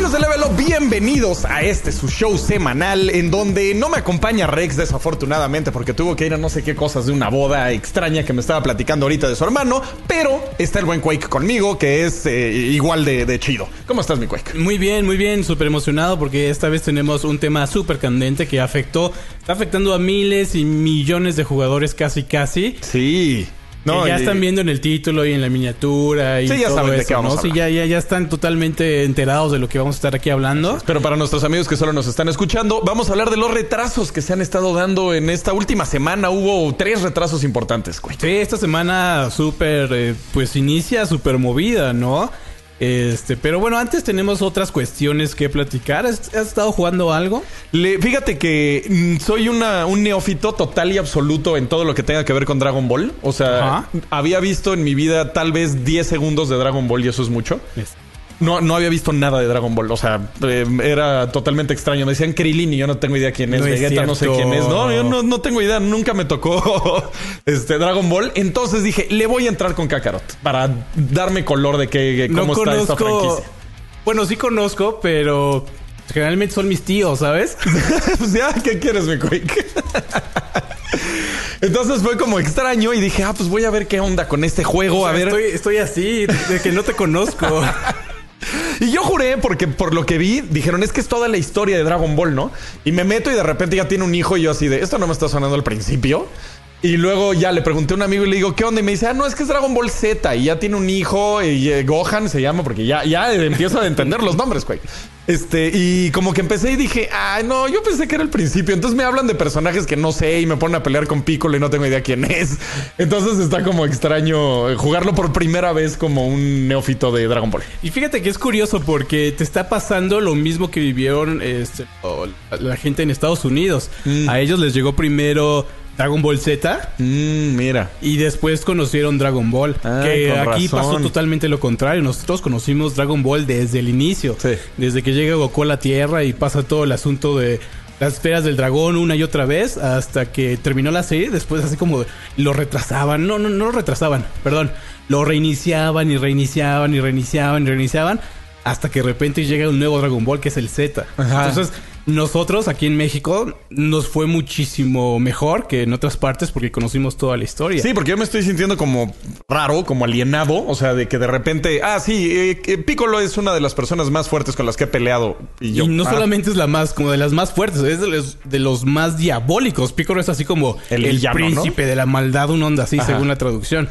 Amigos de Level Up, bienvenidos a este su show semanal en donde no me acompaña Rex desafortunadamente porque tuvo que ir a no sé qué cosas de una boda extraña que me estaba platicando ahorita de su hermano, pero está el buen Quake conmigo que es eh, igual de, de chido. ¿Cómo estás mi Quake? Muy bien, muy bien, súper emocionado porque esta vez tenemos un tema súper candente que afectó, está afectando a miles y millones de jugadores casi casi. Sí. No, ya están viendo en el título y en la miniatura y sí, ya todo saben eso, de qué vamos ¿no? a Sí, ya, ya, ya están totalmente enterados de lo que vamos a estar aquí hablando. Pero para nuestros amigos que solo nos están escuchando, vamos a hablar de los retrasos que se han estado dando en esta última semana. Hubo tres retrasos importantes, Quake. Sí, esta semana súper, eh, pues inicia súper movida, ¿no? Este, pero bueno, antes tenemos otras cuestiones que platicar. ¿Has, has estado jugando algo? Le- fíjate que mm, soy una, un neófito total y absoluto en todo lo que tenga que ver con Dragon Ball. O sea, Ajá. había visto en mi vida tal vez 10 segundos de Dragon Ball y eso es mucho. No, no había visto nada de Dragon Ball. O sea, eh, era totalmente extraño. Me decían Krillin y yo no tengo idea quién es. No es Vegeta, no sé quién es. No, yo no, no tengo idea. Nunca me tocó este Dragon Ball. Entonces dije, le voy a entrar con Kakarot para darme color de que, cómo está esta franquicia. Bueno, sí conozco, pero generalmente son mis tíos, ¿sabes? pues ya, ¿qué quieres, mi Quake? Entonces fue como extraño y dije, ah, pues voy a ver qué onda con este juego, a ver. Estoy, estoy así, de que no te conozco. Y yo juré, porque por lo que vi, dijeron, es que es toda la historia de Dragon Ball, ¿no? Y me meto y de repente ya tiene un hijo y yo así de, esto no me está sonando al principio. Y luego ya le pregunté a un amigo y le digo, ¿qué onda? Y me dice, ah, no, es que es Dragon Ball Z y ya tiene un hijo y eh, Gohan se llama porque ya, ya empiezo a entender los nombres, güey. Este, y como que empecé y dije, ay, no, yo pensé que era el principio. Entonces me hablan de personajes que no sé y me ponen a pelear con Piccolo y no tengo idea quién es. Entonces está como extraño jugarlo por primera vez como un neófito de Dragon Ball. Y fíjate que es curioso porque te está pasando lo mismo que vivieron este, la gente en Estados Unidos. Mm. A ellos les llegó primero Dragon Ball Z Mm, mira. y después conocieron Dragon Ball. Ah, que aquí razón. pasó totalmente lo contrario. Nosotros conocimos Dragon Ball desde el inicio. Sí. Desde que llega Goku a la Tierra y pasa todo el asunto de las esferas del dragón una y otra vez hasta que terminó la serie. Después así como lo retrasaban. No, no, no lo retrasaban. Perdón. Lo reiniciaban y reiniciaban y reiniciaban y reiniciaban. Hasta que de repente llega un nuevo Dragon Ball que es el Z. Ajá. Entonces, nosotros aquí en México nos fue muchísimo mejor que en otras partes porque conocimos toda la historia. Sí, porque yo me estoy sintiendo como raro, como alienado. O sea, de que de repente, ah, sí, eh, Piccolo es una de las personas más fuertes con las que he peleado. Y yo, y no ah, solamente es la más, como de las más fuertes, es de los, de los más diabólicos. Piccolo es así como El el, príncipe de la maldad, un onda así, Ajá. según la traducción.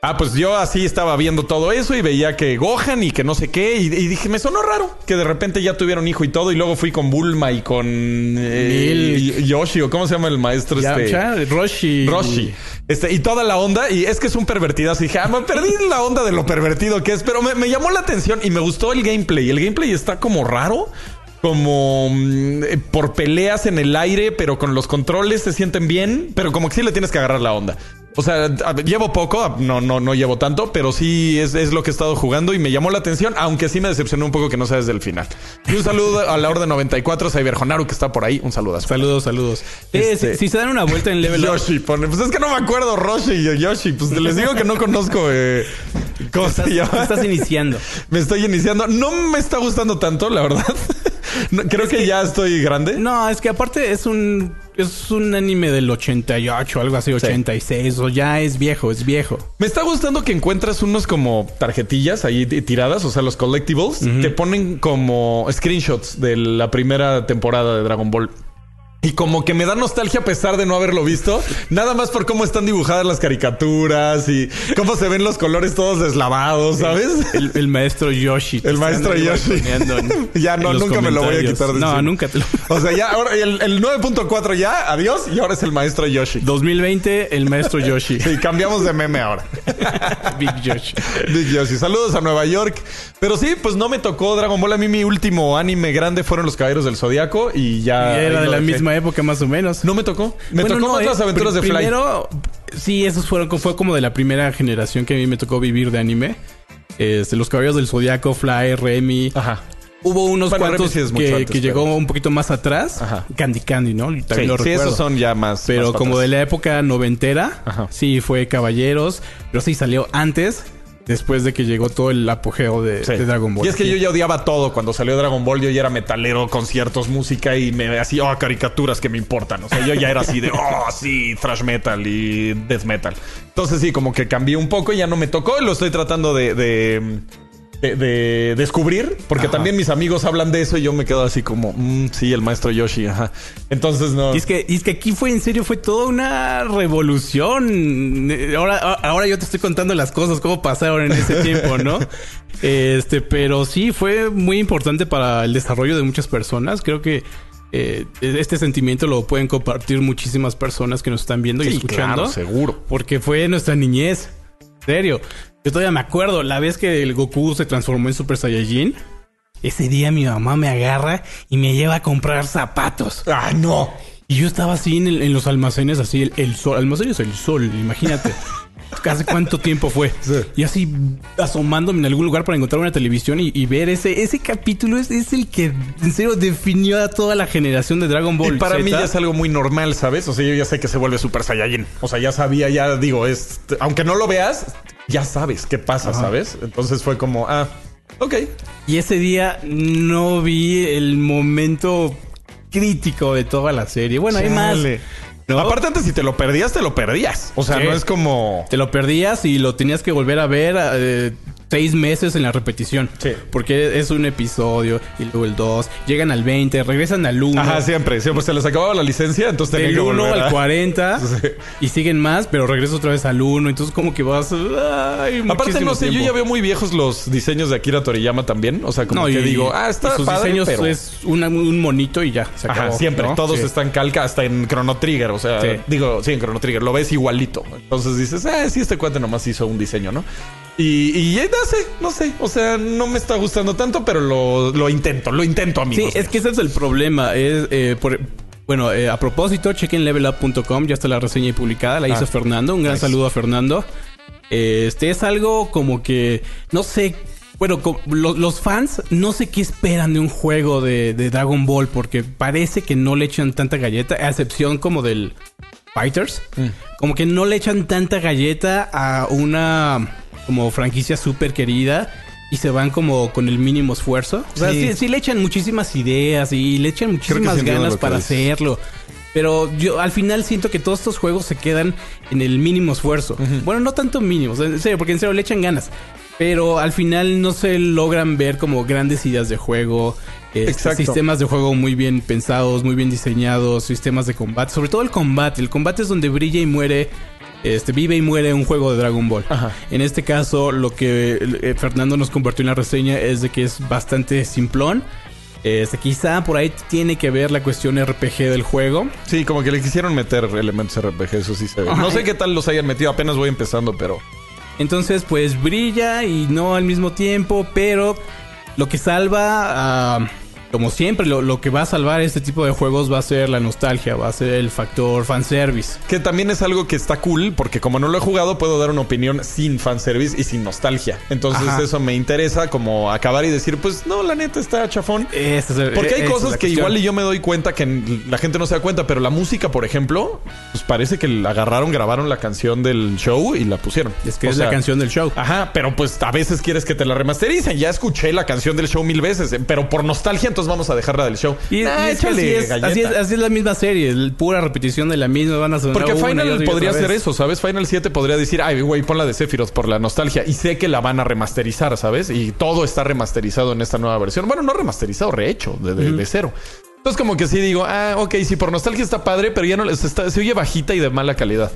Ah, pues yo así estaba viendo todo eso y veía que Gohan y que no sé qué. Y, y dije, me sonó raro que de repente ya tuvieron hijo y todo. Y luego fui con Bulma y con eh. Yoshi, o cómo se llama el maestro este. Roshi. Roshi. Este, y toda la onda, y es que es un pervertidazo. Y dije, ah, me perdí la onda de lo pervertido que es, pero me, me llamó la atención y me gustó el gameplay. El gameplay está como raro, como mm, eh, por peleas en el aire, pero con los controles se sienten bien, pero como que sí le tienes que agarrar la onda. O sea, llevo poco, no, no, no llevo tanto, pero sí es, es lo que he estado jugando y me llamó la atención, aunque sí me decepcionó un poco que no sea desde el final. Y un saludo a la Orden 94, Cyber Jonaru, que está por ahí. Un saludo Saludos, saludos. Eh, Este- si, si se dan una vuelta en Level Up, Yoshi pone. Pues es que no me acuerdo, Roshi y Yoshi. Pues les digo que no conozco. eh, ¿Cómo se estás, iniciando. Me estoy iniciando. No me está gustando tanto, la verdad. No, creo que, ya estoy grande. No, es que aparte es un es un anime del 88, algo así, 86, o ya es viejo, es viejo. Me está gustando que encuentras unos como tarjetillas ahí tiradas, o sea, los collectibles. Te ponen como screenshots de la primera temporada de Dragon Ball. Y como que me da nostalgia a pesar de no haberlo visto. Nada más por cómo están dibujadas las caricaturas y cómo se ven los colores todos deslavados, ¿sabes? El, el maestro Yoshi. El maestro Yoshi. en- Ya no, nunca me lo voy a quitar de No, encima. nunca te lo... O sea, ya ahora el, el 9.4 ya, adiós, y ahora es el maestro Yoshi. 2020, el maestro Yoshi. Y cambiamos de meme ahora. Big Yoshi. Big Yoshi. Saludos a Nueva York. Pero sí, pues no me tocó Dragon Ball. A mí mi último anime grande fueron Los Caballeros del Zodiaco y ya. Y era de la dejé. Misma época más o menos. No me tocó. Me Bueno, tocó no, más eh, las aventuras de Fly. Primero, sí, esos fueron, fue como de la primera generación que a mí me tocó vivir de anime. Este, los caballeros del Zodiaco, Fly, Remy. Ajá. Hubo unos Bueno, cuantos que, antes, que pero- llegó un poquito más atrás. Ajá. Candy Candy, ¿no? Sí, También lo sí, recuerdo. esos son ya más. Pero más como de la época noventera, Ajá. sí fue Caballeros, pero sí salió antes después de que llegó todo el apogeo de, Sí. de Dragon Ball. Y es que yo ya odiaba todo. Cuando salió Dragon Ball, yo ya era metalero, conciertos, música y me hacía oh, caricaturas que me importan. O sea, yo ya era así de, oh, sí, thrash metal y death metal. Entonces, sí, como que cambié un poco y ya no me tocó. Y lo estoy tratando de. de de- de descubrir, porque Ajá. también mis amigos hablan de eso y yo me quedo así como, "Mm, sí, el maestro Yoshi, ajá. Entonces no. Y es, que, y es que aquí fue, en serio, fue toda una revolución. Ahora, ahora yo te estoy contando las cosas, cómo pasaron en ese tiempo, ¿no? Este, pero sí, fue muy importante para el desarrollo de muchas personas. Creo que eh, este sentimiento lo pueden compartir muchísimas personas que nos están viendo y escuchando. claro, seguro. Porque fue nuestra niñez. Serio. Yo todavía me acuerdo la vez que el Goku se transformó en Super Saiyajin. Ese día mi mamá me agarra y me lleva a comprar zapatos. ¡Ah, no! Y yo estaba así en, el- en los almacenes, así el, el sol. Almacenes el sol, imagínate. ¿Hace cuánto tiempo fue? Sí. Y así asomándome en algún lugar para encontrar una televisión y, y ver ese, ese capítulo es, es el que en serio definió a toda la generación de Dragon Ball. Y para Z. mí ya es algo muy normal, ¿sabes? O sea, yo ya sé que se vuelve Super Saiyajin. O sea, ya sabía, ya digo, es. Aunque no lo veas, ya sabes qué pasa, Ajá. ¿sabes? Entonces fue como, ah, ok. Y ese día no vi el momento crítico de toda la serie. Bueno, hay más. Aparte, antes, si te lo perdías, te lo perdías. O sea, Sí. no es como. Te lo perdías y lo tenías que volver a ver eh, seis meses en la repetición. Sí. Porque es un episodio y luego el 2. Llegan al 20, regresan al 1. Ajá, siempre. Siempre se les acababa la licencia, entonces tenía Del que 1 volver. al a- 40 Sí. y siguen más, pero regresas otra vez al 1. Entonces, como que vas. ay, Aparte, no sé, yo ya veo muy viejos los diseños de Akira Toriyama también. O sea, como que digo, ah, está sus padre, diseños pero... es una- un monito y ya. Se Ajá, acabó, siempre. ¿no? Todos Sí. están calca, hasta en Chrono Trigger. O sea, digo, sí, en Chrono Trigger. Lo ves igualito. Entonces dices, ah, sí, este cuate nomás hizo un diseño, ¿no? Y, y no sé, no sé. O sea, no me está gustando tanto, pero lo, lo intento, lo intento, Sí, amigos. es que ese es el problema. Es, eh, por- bueno, eh, a propósito, chequen levelup.com. Ya está la reseña publicada. La hizo Ah, Fernando. Un gran nice. saludo a Fernando. Este es algo como que, no sé. Bueno, lo- los fans no sé qué esperan de un juego de, de Dragon Ball porque parece que no le echan tanta galleta, a excepción como del Fighters. Mm. Como que no le echan tanta galleta a una como franquicia súper querida y se van como con el mínimo esfuerzo. O sea, Sí. sí, sí le echan muchísimas ideas y le echan muchísimas ganas para hacerlo. Pero yo al final siento que todos estos juegos se quedan en el mínimo esfuerzo. Bueno, no tanto mínimo, en serio, porque en serio le echan ganas. Pero al final no se logran ver como grandes ideas de juego. Exacto. sistemas de juego muy bien pensados, muy bien diseñados, sistemas de combate. Sobre todo el combate. El combate es donde brilla y muere. Este, vive y muere un juego de Dragon Ball. Ajá. En este caso, lo que eh, Fernando nos compartió en la reseña es de que es bastante simplón. Este, quizá por ahí tiene que ver la cuestión RPG del juego. Sí, como que le quisieron meter elementos RPG, eso sí se ve. No sé qué tal los hayan metido, apenas voy empezando, pero... Entonces, pues brilla y no al mismo tiempo, pero lo que salva, ah, como siempre, lo, lo que va a salvar este tipo de juegos va a ser la nostalgia, va a ser el factor fanservice. Que también es algo que está cool, porque como no lo he jugado, puedo dar una opinión sin fanservice y sin nostalgia. Entonces Ajá. eso me interesa como acabar y decir, pues no, la neta está chafón. Es Porque hay cosas que cuestión. igual y yo me doy cuenta que la gente no se da cuenta, pero la música, por ejemplo, pues parece que la agarraron, grabaron la canción del show y la pusieron. Es que O es sea, la canción del show. Ajá, pero pues a veces quieres que te la remastericen. Ya escuché la canción del show mil veces, eh, pero por nostalgia entonces vamos a dejarla del show. Y, Ah, es así, échale es, así, es, así es la misma serie, el- pura repetición de la misma, van a sonar Porque Final podría vez. eso, ¿sabes? Final 7 podría decir, ay, güey, pon la de Sephiroth por la nostalgia. Y sé que la van a remasterizar, ¿sabes? Y todo está remasterizado en esta nueva versión. Bueno, no remasterizado, rehecho, de, de- de cero. Entonces, como que sí digo, ah, ok, sí, por nostalgia está padre, pero ya no se, está- se oye bajita y de mala calidad.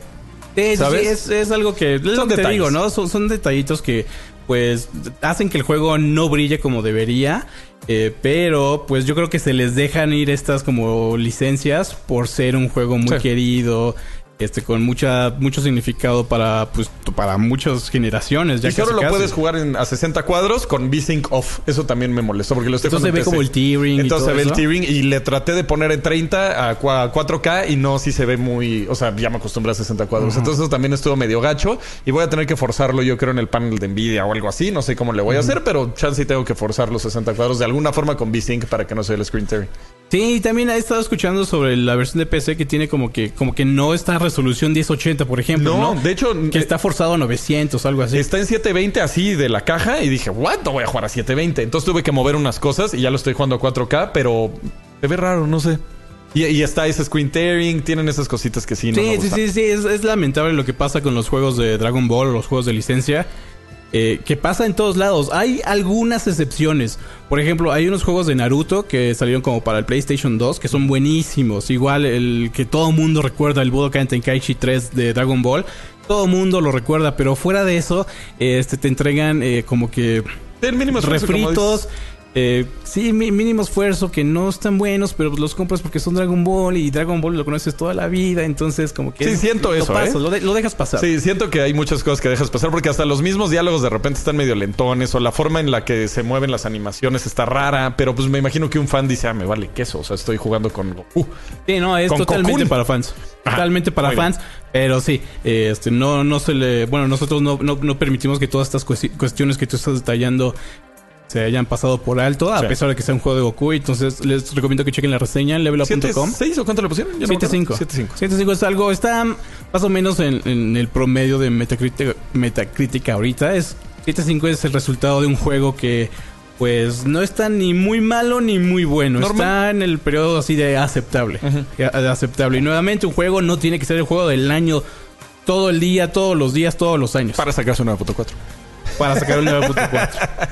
Sí, sí, ¿Sabes? es, es algo que, es lo Son que te detalles. digo, ¿no? Son, son detallitos que pues hacen que el juego no brille como debería. eh, pero pues yo creo que se les dejan ir estas como licencias por ser un juego muy Sí. querido. Este, con mucha, mucho significado para, pues, para muchas generaciones. Ya y solo lo casi. puedes jugar en, a 60 cuadros con V-Sync off. Eso también me molestó porque lo estoy Entonces se ve como el tearing y Entonces se ve el tearing y le traté de poner en 30 a cua- 4K y no, sí se ve muy... O sea, ya me acostumbré a 60 cuadros. Entonces eso también estuvo medio gacho y voy a tener que forzarlo yo creo en el panel de Nvidia o algo así. No sé cómo le voy a hacer, pero chance y tengo que forzar los 60 cuadros de alguna forma con V-Sync para que no se vea el screen tearing. Sí, también he estado escuchando sobre la versión de PC que tiene como que como que no está resolución 1080, por ejemplo, ¿no? de hecho... Que está forzado a 900, algo así. Está en 720 así de la caja y dije, ¿what? No voy a jugar a 720. Entonces tuve que mover unas cosas y ya lo estoy jugando a 4K, pero se ve raro, no sé. Y, y está ese screen tearing, tienen esas cositas que sí, no Sí, me sí, sí, sí, es, es lamentable lo que pasa con los juegos de Dragon Ball los juegos de licencia. Eh, que pasa en todos lados. Hay algunas excepciones. Por ejemplo, hay unos juegos de Naruto que salieron como para el PlayStation 2 que son buenísimos. Igual el que todo mundo recuerda, el Budokai Tenkaichi 3 de Dragon Ball. Todo mundo lo recuerda, pero fuera de eso, este, te entregan eh, como que como refritos. Eh, sí, mínimo esfuerzo que no están buenos, pero los compras porque son Dragon Ball y Dragon Ball lo conoces toda la vida, entonces como que Sí, siento lo eso, ¿eh? lo, de- lo dejas pasar. Sí, siento que hay muchas cosas que dejas pasar porque hasta los mismos diálogos de repente están medio lentones o la forma en la que se mueven las animaciones está rara, pero pues me imagino que un fan dice, ah, me vale queso, o sea, estoy jugando con Goku. Sí, no, es totalmente Cocoon. para fans. Ajá, Totalmente para bien. fans. Pero sí, este, no, no se le. Bueno, nosotros no, no, no permitimos que todas estas cuesti- cuestiones que tú estás detallando se hayan pasado por alto, a Sí. pesar de que sea un juego de Goku. Entonces, les recomiendo que chequen la reseña en levelup.com. ¿6 o cuánto le pusieron? Ya no me acuerdo. 7.5. 7.5. 7.5 es algo, está más o menos en, en el promedio de Metacritic, Metacritic ahorita. Es 7.5 es el resultado de un juego que pues no está ni muy malo ni muy bueno. Normal. Está en el periodo así de aceptable. De aceptable. Y nuevamente un juego no tiene que ser el juego del año todo el día, todos los días, todos los años. Para sacarse una foto 4. Para sacar un 9.4.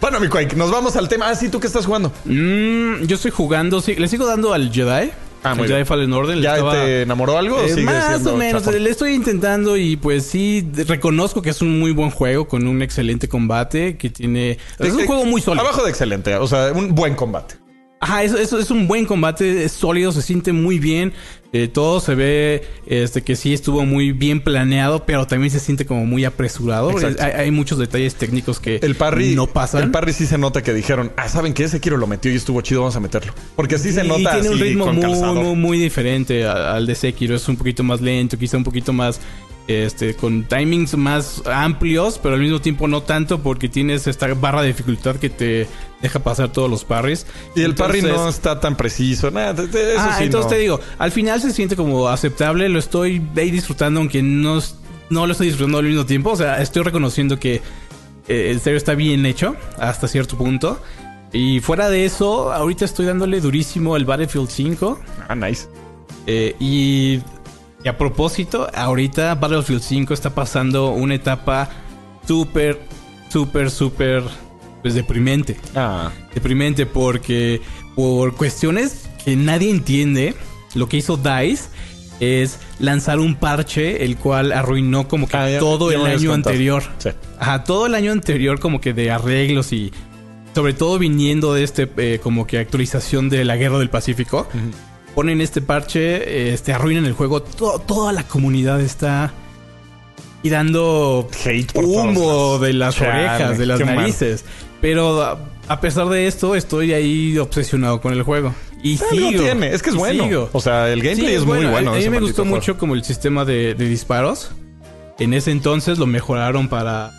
Bueno, mi Quake, nos vamos al tema. Ah, sí, ¿tú qué estás jugando? Mm, yo estoy jugando, sí, le sigo dando al Jedi. Ah, muy Jedi bien. Fallen Order. le ¿Ya estaba- te enamoró algo o Eh, sigue más o menos, chafón? le estoy intentando y pues sí, reconozco que es un muy buen juego con un excelente combate que tiene... Es un Eh, juego muy sólido. Abajo de excelente, o sea, un buen combate. Ajá, eso, eso es un buen combate, es sólido, se siente muy bien. eh, todo se ve este que sí estuvo muy bien planeado, pero también se siente como muy apresurado. Hay, hay muchos detalles técnicos que El parry no pasan. El parry sí se nota que dijeron, ah, ¿saben qué? Ese Kiro lo metió y estuvo chido, vamos a meterlo. Porque sí se nota tiene un así ritmo con muy, muy, muy diferente al de Sekiro. Es un poquito más lento, quizá un poquito más este con timings más amplios, pero al mismo tiempo no tanto porque tienes esta barra de dificultad que te deja pasar todos los parries. Y el parry no está tan preciso. Nada, eso ah, sí entonces no. te digo, al final se siente como aceptable, lo estoy ahí disfrutando, aunque no, no lo estoy disfrutando al mismo tiempo. O sea, estoy reconociendo que eh, en serio está bien hecho hasta cierto punto. Y fuera de eso, ahorita estoy dándole durísimo al Battlefield 5. Ah, nice. Eh, y, y a propósito, ahorita Battlefield 5 está pasando una etapa súper, súper, súper pues, deprimente. Ah. Deprimente porque por cuestiones que nadie entiende, lo que hizo DICE es lanzar un parche el cual arruinó como que Ah, ya- todo ya el año contado. anterior. Sí. Ajá, todo el año anterior como que de arreglos y sobre todo viniendo de este eh, como que actualización de la Guerra del Pacífico. Ponen este parche, este arruinan el juego, To- toda la comunidad está y dando Hate por todos humo de las orejas, de las mal. narices. Pero a, pesar de esto, estoy ahí obsesionado con el juego. Y Ah, sigo. lo tiene. Es que es bueno. sigo. O sea, el gameplay Sí, es muy bueno. A, mí me gustó juego. mucho como el sistema de, de disparos. En ese entonces lo mejoraron para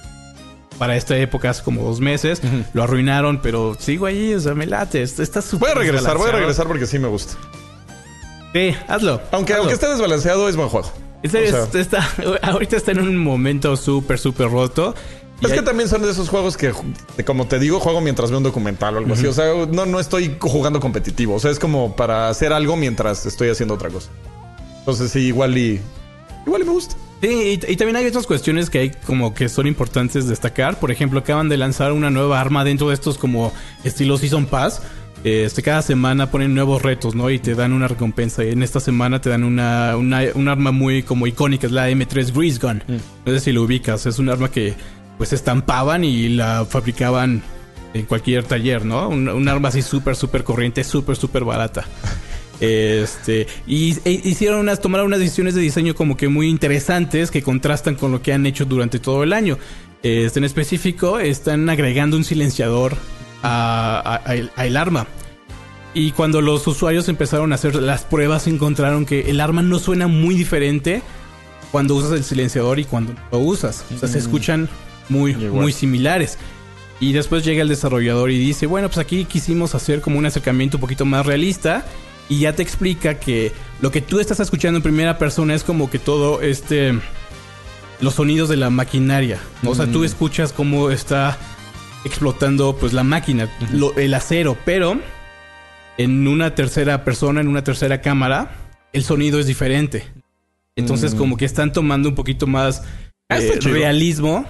para esta época hace como dos meses. Lo arruinaron, pero sigo ahí, o sea, me late. Está súper Voy a regresar, voy a regresar porque sí me gusta. Sí, hazlo. Aunque, hazlo. aunque esté desbalanceado, es buen juego. Serio, o sea- está, ahorita está en un momento súper, súper roto. Es hay- que también son de esos juegos que, como te digo, juego mientras veo un documental o algo así. O sea, no, no estoy jugando competitivo. O sea, es como para hacer algo mientras estoy haciendo otra cosa. Entonces, sí, igual y. Igual y me gusta. Sí, y, y también hay otras cuestiones que hay como que son importantes destacar. Por ejemplo, acaban de lanzar una nueva arma dentro de estos como estilo Season Pass. Este, cada semana ponen nuevos retos, ¿no? Y te dan una recompensa. En esta semana te dan una, una, un arma muy como icónica, es la M3 Grease Gun. No sé si lo ubicas. Es un arma que pues estampaban y la fabricaban en cualquier taller, ¿no? Un, un arma así súper, súper corriente, súper, súper barata. Este, y e- hicieron unas, tomaron unas decisiones de diseño como que muy interesantes que contrastan con lo que han hecho durante todo el año. Este, en específico, están agregando un silenciador a, el, a el arma. Y cuando los usuarios empezaron a hacer las pruebas, encontraron que el arma no suena muy diferente cuando usas el silenciador y cuando lo usas. O sea, se escuchan muy, Igual. muy similares. Y después llega el desarrollador y dice, bueno, pues aquí quisimos hacer como un acercamiento un poquito más realista. Y ya te explica que lo que tú estás escuchando en primera persona es como que todo este... Los sonidos de la maquinaria. O sea, tú escuchas cómo está explotando pues la máquina, lo- el acero, pero en una tercera persona, en una tercera cámara, el sonido es diferente. Entonces como que están tomando un poquito más Ah, eh, realismo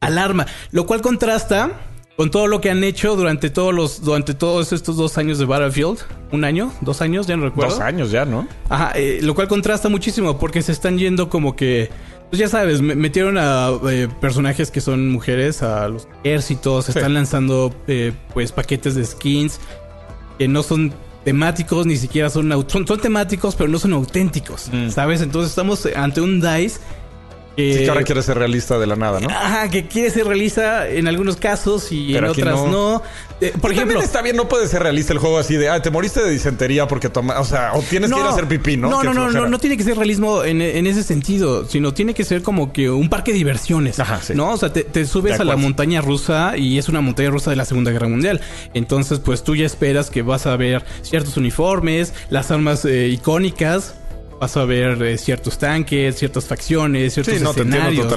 al arma, lo cual contrasta con todo lo que han hecho durante todos los durante todos estos dos años de Battlefield, un año, dos años, ya no recuerdo. Dos años ya, ¿no? Ajá, eh, lo cual contrasta muchísimo porque se están yendo como que, pues ya sabes, me- metieron a eh, personajes que son mujeres a los ejércitos, Sí. están lanzando eh, pues paquetes de skins que no son temáticos, ni siquiera son, son, son temáticos, pero no son auténticos, Mm. ¿sabes? Entonces estamos ante un DICE que... Sí, que ahora quiere ser realista de la nada, ¿no? Ajá, que quiere ser realista en algunos casos y Pero en otras no. no. Eh, por ejemplo, está bien, no puede ser realista el juego así de, ah, te moriste de disentería porque toma, o sea, o tienes que ir a hacer pipí, ¿no? No, no, no, no, no tiene que ser realismo en, en ese sentido, sino tiene que ser como que un parque de diversiones. Ajá, sí. ¿No? O sea, te, te subes a la montaña rusa y es una montaña rusa de la Segunda Guerra Mundial. Entonces, pues tú ya esperas que vas a ver ciertos uniformes, las armas eh, icónicas. Vas a ver eh, ciertos tanques, ciertas facciones, ciertos Sí, no, te entiendo escenarios.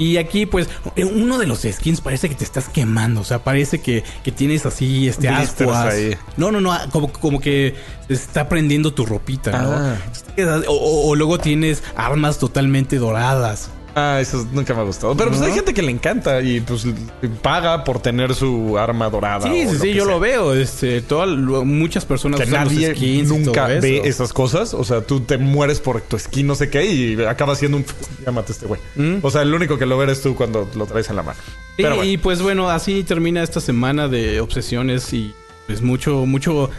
Y aquí, pues, eh, uno de los skins parece que te estás quemando. O sea, parece que, que tienes así, este, ascuas. No, no, no. ah, Como, como que está prendiendo tu ropita, ¿no? Ah. O, o- o luego tienes armas totalmente doradas. Ah, eso nunca me ha gustado. Pero pues ¿No? hay gente que le encanta y pues paga por tener su arma dorada. Sí, sí, sí, yo sea. lo veo. Este, toda, muchas personas Que usan los nadie skins y nunca ve esas cosas. O sea, tú te mueres por tu skin, no sé qué, y acaba siendo un. Ya mate este güey. Mm. O sea, el único que lo ve eres tú cuando lo traes en la mano. Sí, Pero bueno. Y pues bueno, así termina esta semana de obsesiones y pues mucho, mucho,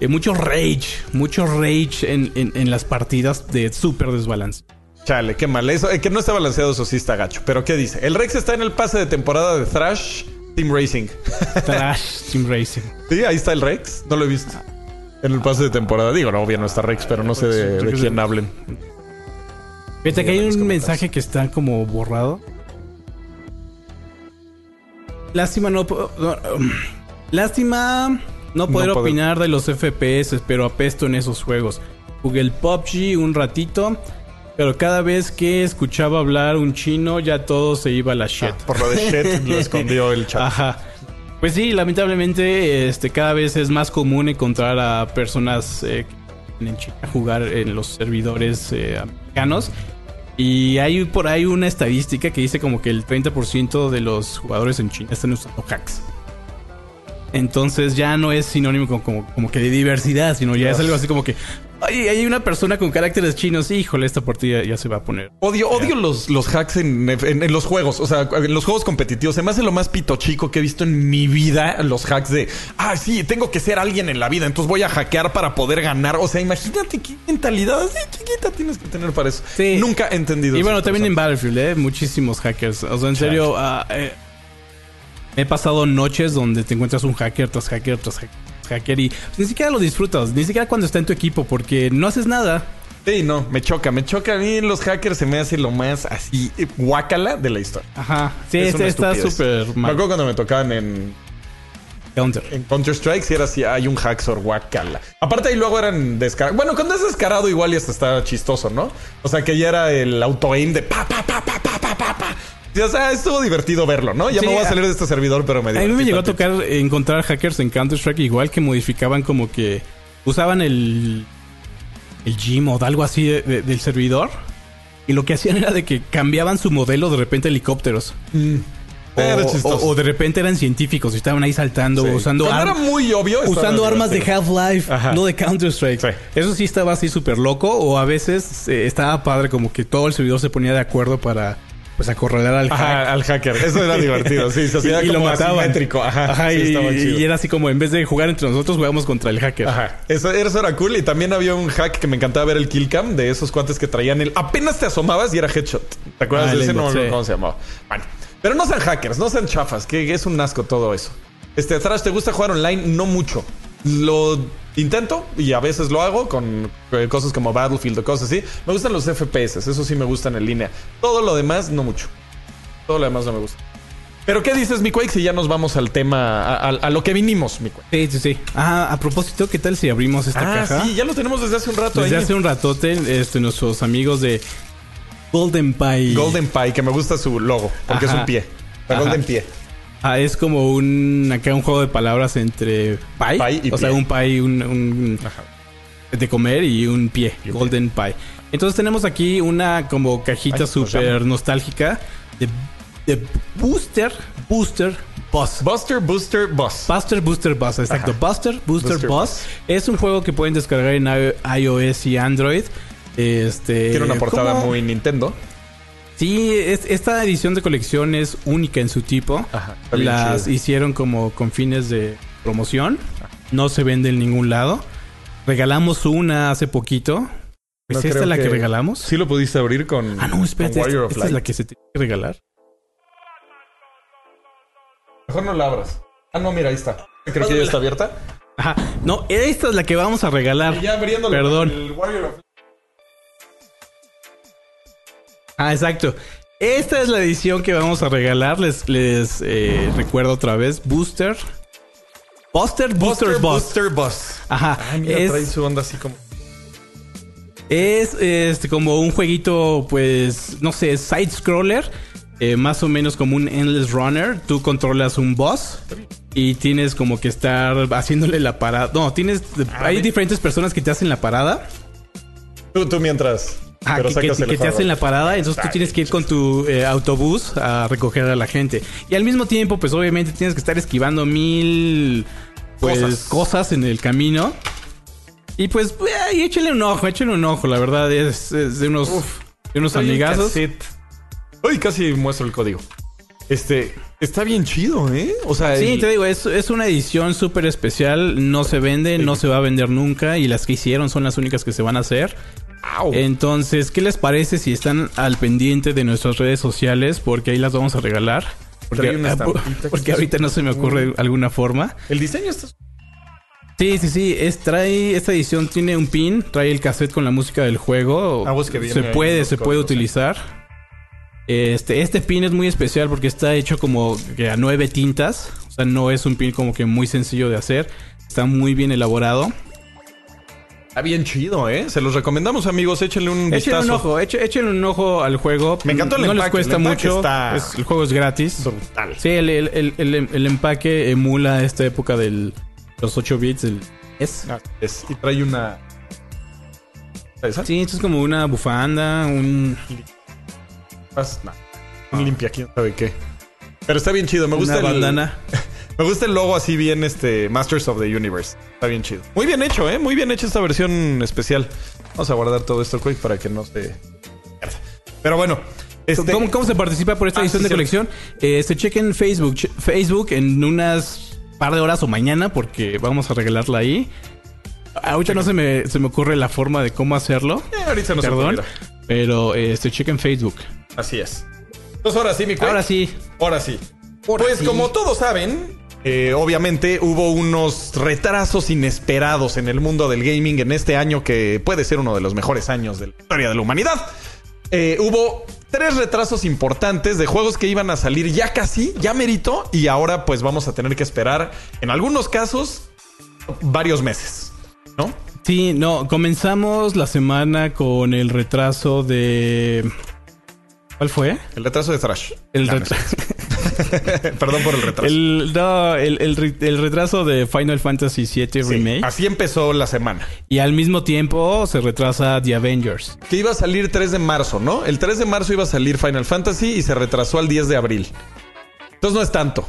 eh, mucho rage, mucho rage en, en- en las partidas de súper desbalance. Chale, qué mal. Eso, eh, que no está balanceado, eso sí está gacho. Pero ¿qué dice? El Rex está en el pase de temporada de Thrash Team Racing. Trash Team Racing. sí, ahí está el Rex. No lo he visto. En el pase de temporada. Digo, no, obvio no está Rex, pero no sé de, quién hablen. Fíjate que hay un mensaje que está como borrado. Lástima no, no, um, lástima no poder poder- opinar de los FPS, pero apesto en esos juegos. Jugué el PUBG un ratito, pero cada vez que escuchaba hablar un chino ya todo se iba a la shit. Ah, por lo de shit lo escondió el chat. Ajá. Pues sí, lamentablemente este cada vez es más común encontrar a personas eh, en China jugar en los servidores eh, americanos. Y hay por ahí una estadística que dice como que el 30% de los jugadores en China están usando hacks. Entonces ya no es sinónimo como, como, como que de diversidad, sino ya es algo así como que "Ay, hay una persona con caracteres chinos, híjole, esta partida ya se va a poner. Odio, odio los, los hacks en, en- en los juegos. O sea, en los juegos competitivos. Se me hace lo más pito chico que he visto en mi vida. Los hacks de, ah, sí, tengo que ser alguien en la vida. Entonces voy a hackear para poder ganar. O sea, imagínate qué mentalidad así chiquita tienes que tener para eso. Sí. Nunca he entendido Y bueno, también en Battlefield, ¿eh? Muchísimos hackers. O sea, en serio, ah, eh, he pasado noches donde te encuentras un hacker tras hacker tras hacker, tras hacker y ni siquiera lo disfrutas, ni siquiera cuando está en tu equipo, porque no haces nada. Sí, no, me choca, me choca. A mí los hackers se me hace lo más así eh, guácala de la historia. Ajá. Sí, Es este está súper Me mal. acuerdo cuando me tocaban en, Counter. en Counter Strike, si era así, hay un hacksaw guacala. Aparte, ahí luego eran descarados. Bueno, cuando es descarado, igual y hasta está chistoso, ¿no? O sea, que ya era el auto-aim de pa, pa, pa, pa, pa, pa, pa, pa. Y, o sea, estuvo divertido verlo, ¿no? Ya Sí, me voy a salir de este servidor, pero me A mí me llegó a tocar encontrar hackers en Counter-Strike igual que modificaban como que usaban el el Gmod, algo así de- de- del servidor. Y lo que hacían era de que cambiaban su modelo de repente helicópteros. O, Era chistoso. o- o de repente eran científicos y estaban ahí saltando, Sí. usando, Cuando ar- era muy obvio. usando armas de. Half-Life, no de Counter-Strike. Sí. Eso sí estaba así súper loco. O a veces eh, estaba padre como que todo el servidor se ponía de acuerdo para pues acorralar al hack. Ajá, al hacker. Eso era divertido. Sí, se hacía y, y lo como mataban. asimétrico. Ajá, sí, y, era así como en vez de jugar entre nosotros, jugamos contra el hacker. Ajá. Eso, eso era cool. Y también había un hack que me encantaba ver el kill cam de esos cuates que traían el. Apenas te asomabas y era headshot. ¿Te acuerdas Ah, de ese? No sí. cómo se llamaba. Bueno. Pero no sean hackers, no sean chafas, que es un asco todo eso. Este, Thrash, ¿te gusta jugar online? No mucho. Lo intento y a veces lo hago con eh, cosas como Battlefield o cosas así. Me gustan los FPS, eso sí me gustan en línea. Todo lo demás, no mucho. Todo lo demás no me gusta. Pero ¿qué dices, mi Quake, si ya nos vamos al tema, a, a- a lo que vinimos, mi Quake? Sí, sí, sí. Ah, a propósito, ¿qué tal si abrimos esta Ah, caja? sí, ya lo tenemos desde hace un rato Desde ahí. hace un ratote, este, nuestros amigos de Golden Pie. Golden Pie, que me gusta su logo, porque es un pie. La. Golden Pie. Ah, es como un acá un juego de palabras entre pie, Pie y o sea, un pie, un, un- Ajá. de comer y un pie, Y un golden pie. Entonces tenemos aquí una como cajita súper nostálgica de, de Booster, Booster Boss. Buster, Booster, Boss. Buster Booster Boss, exacto. Ajá. Buster Booster, Booster Boss. Boss. Es un juego que pueden descargar en iOS y Android. Este, Tiene una portada muy Nintendo. Sí, es- esta edición de colección es única en su tipo. Ajá, Las chido. hicieron como con fines de promoción. No se vende en ningún lado. Regalamos una hace poquito. ¿Es No esta creo la que, que- regalamos? Sí lo pudiste abrir con. Ah, no, espérate. Esta, es la que se tiene que regalar. Mejor no la abras. Ah, no, mira, ahí está. Creo que ya está abierta. Ajá. No, esta es la que vamos a regalar. Ya abriéndole Perdón. el Warrior of Ah, exacto. Esta es la edición que vamos a regalar. Les, les eh, recuerdo otra vez. Booster. Buster Booster, Buster. Booster Boss. Ajá. Ay, mira, es, trae su onda así como. es este como un jueguito, pues, no sé, side scroller. eh, más o menos como un endless runner. Tú controlas un boss. Y tienes como que estar haciéndole la parada. No, tienes. hay ve- diferentes personas que te hacen la parada. Tú, tú mientras. Ah, pero que, te hacen la parada, entonces tú tienes que ir con tu eh, autobús a recoger a la gente. Y al mismo tiempo, pues obviamente tienes que estar esquivando mil pues, Cosas. cosas. en el camino. Y pues, eh, y échale un ojo, échale un ojo, la verdad, es, es de unos, de unos amigazos. Uy, casi muestro el código. Este, está bien chido, ¿eh? O sea, Sí, el- te digo, es, es una edición súper especial, no se vende, no se va a vender nunca y las que hicieron son las únicas que se van a hacer. Entonces, ¿qué les parece si están al pendiente de nuestras redes sociales? Porque ahí las vamos a regalar. Porque, ah, porque ahorita no se me ocurre alguna forma. el diseño está. Sí, sí, sí. Es, trae, esta edición tiene un pin, trae el cassette con la música del juego. Ah, pues que viene se puede, se puede utilizar. Este, este pin es muy especial porque está hecho como que a nueve tintas. O sea, no es un pin como que muy sencillo de hacer. Está muy bien elaborado. Está bien chido, ¿eh? Se los recomendamos, amigos. Échenle un Échenle vistazo. un ojo, échenle un ojo al juego. Me encantó el No les empaque, cuesta el empaque mucho. está- es- el juego es gratis. Brutal. Sí, el, el- el- el- el empaque emula esta época de los 8 bits. El es. Ah, es- y trae una. ¿Esa? Sí, esto es como una bufanda, un, Más- no. Un limpia, quién sabe qué. Pero está bien chido. Me gusta Ah. una el, bandana. Me gusta el logo así bien, este, Masters of the Universe. Está bien chido. Muy bien hecho, ¿eh? Muy bien hecha esta versión especial. Vamos a guardar todo esto, Quick, para que no se... Pero bueno, este... ¿Cómo, cómo se participa por esta Ah, edición sí, de colección? Eh, se chequen Facebook, che- Facebook en unas par de horas o mañana porque vamos a regalarla ahí. Ahorita no se me, se me ocurre la forma de cómo hacerlo. Eh, ahorita no se Perdón. ocurrirá. Pero este, chequen Facebook. Así es. Pues ahora sí, mi Quick. Ahora sí. Ahora sí. pues sí. como todos saben, eh, obviamente hubo unos retrasos inesperados en el mundo del gaming en este año que puede ser uno de los mejores años de la historia de la humanidad. Eh, hubo tres retrasos importantes de juegos que iban a salir ya casi, ya merito, y ahora pues vamos a tener que esperar, en algunos casos, varios meses, ¿no? Sí, no, comenzamos la semana con el retraso de... ¿Cuál fue? El retraso de Thrash. El, No, no retra- es- Perdón por el retraso. el, no, el, el re- el retraso de Final Fantasy VII Sí, Remake. así empezó la semana. Y al mismo tiempo se retrasa The Avengers. Que iba a salir 3 de marzo, ¿no? El 3 de marzo iba a salir Final Fantasy y se retrasó al 10 de abril. Entonces no es tanto.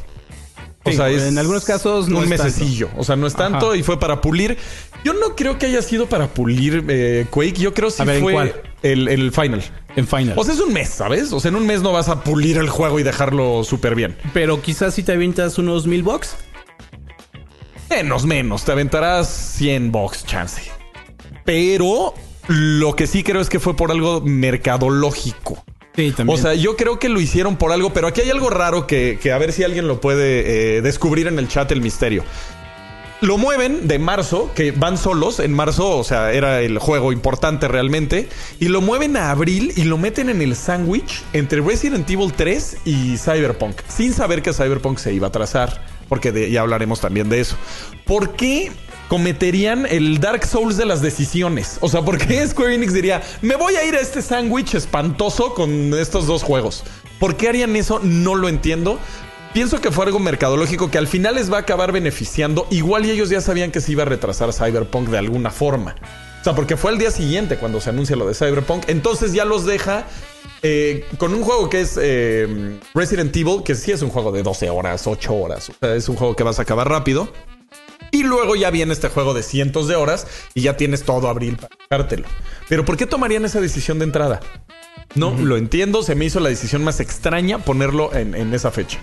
O Sí, sea, es en algunos casos no un es mesecillo. O sea, no es tanto Ajá. y fue para pulir. Yo no creo que haya sido para pulir eh, Quake. Yo creo sí A ver, ¿en fue el final. En Final. O sea, es un mes, ¿sabes? O sea, en un mes no vas a pulir el juego y dejarlo súper bien. Pero quizás si te avientas unos mil bucks. Menos, menos. Te aventarás 100 box chance. Pero lo que sí creo es que fue por algo mercadológico. Sí, O sea, yo creo que lo hicieron por algo, pero aquí hay algo raro que, que a ver si alguien lo puede eh, descubrir en el chat el misterio. Lo mueven de marzo, que van solos en marzo, o sea, era el juego importante realmente, y lo mueven a abril y lo meten en el sándwich entre Resident Evil 3 y Cyberpunk, sin saber que Cyberpunk se iba a trazar, porque de- ya hablaremos también de eso. ¿Por qué cometerían el Dark Souls de las decisiones? O sea, ¿por qué Square Enix diría, me voy a ir a este sándwich espantoso con estos dos juegos? ¿Por qué harían eso? No lo entiendo. Pienso que fue algo mercadológico que al final les va a acabar beneficiando. Igual y ellos ya sabían que se iba a retrasar Cyberpunk de alguna forma. O sea, porque fue al día siguiente cuando se anuncia lo de Cyberpunk. Entonces ya los deja eh, con un juego que es eh, Resident Evil, que sí es un juego de 12 horas, 8 horas. O sea, es un juego que vas a acabar rápido. Y luego ya viene este juego de cientos de horas y ya tienes todo abril para sacártelo. Pero ¿por qué tomarían esa decisión de entrada? No, lo entiendo. Se me hizo la decisión más extraña ponerlo en, en esa fecha.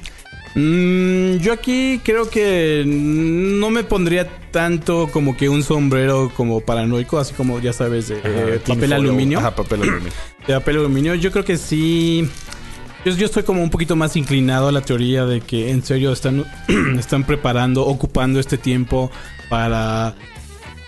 Mm, yo aquí creo que no me pondría tanto como que un sombrero como paranoico, así como ya sabes, de eh, papel aluminio. Ajá, papel aluminio. De papel aluminio. Yo creo que sí. Yo, yo estoy como un poquito más inclinado a la teoría de que en serio están, están preparando, ocupando este tiempo para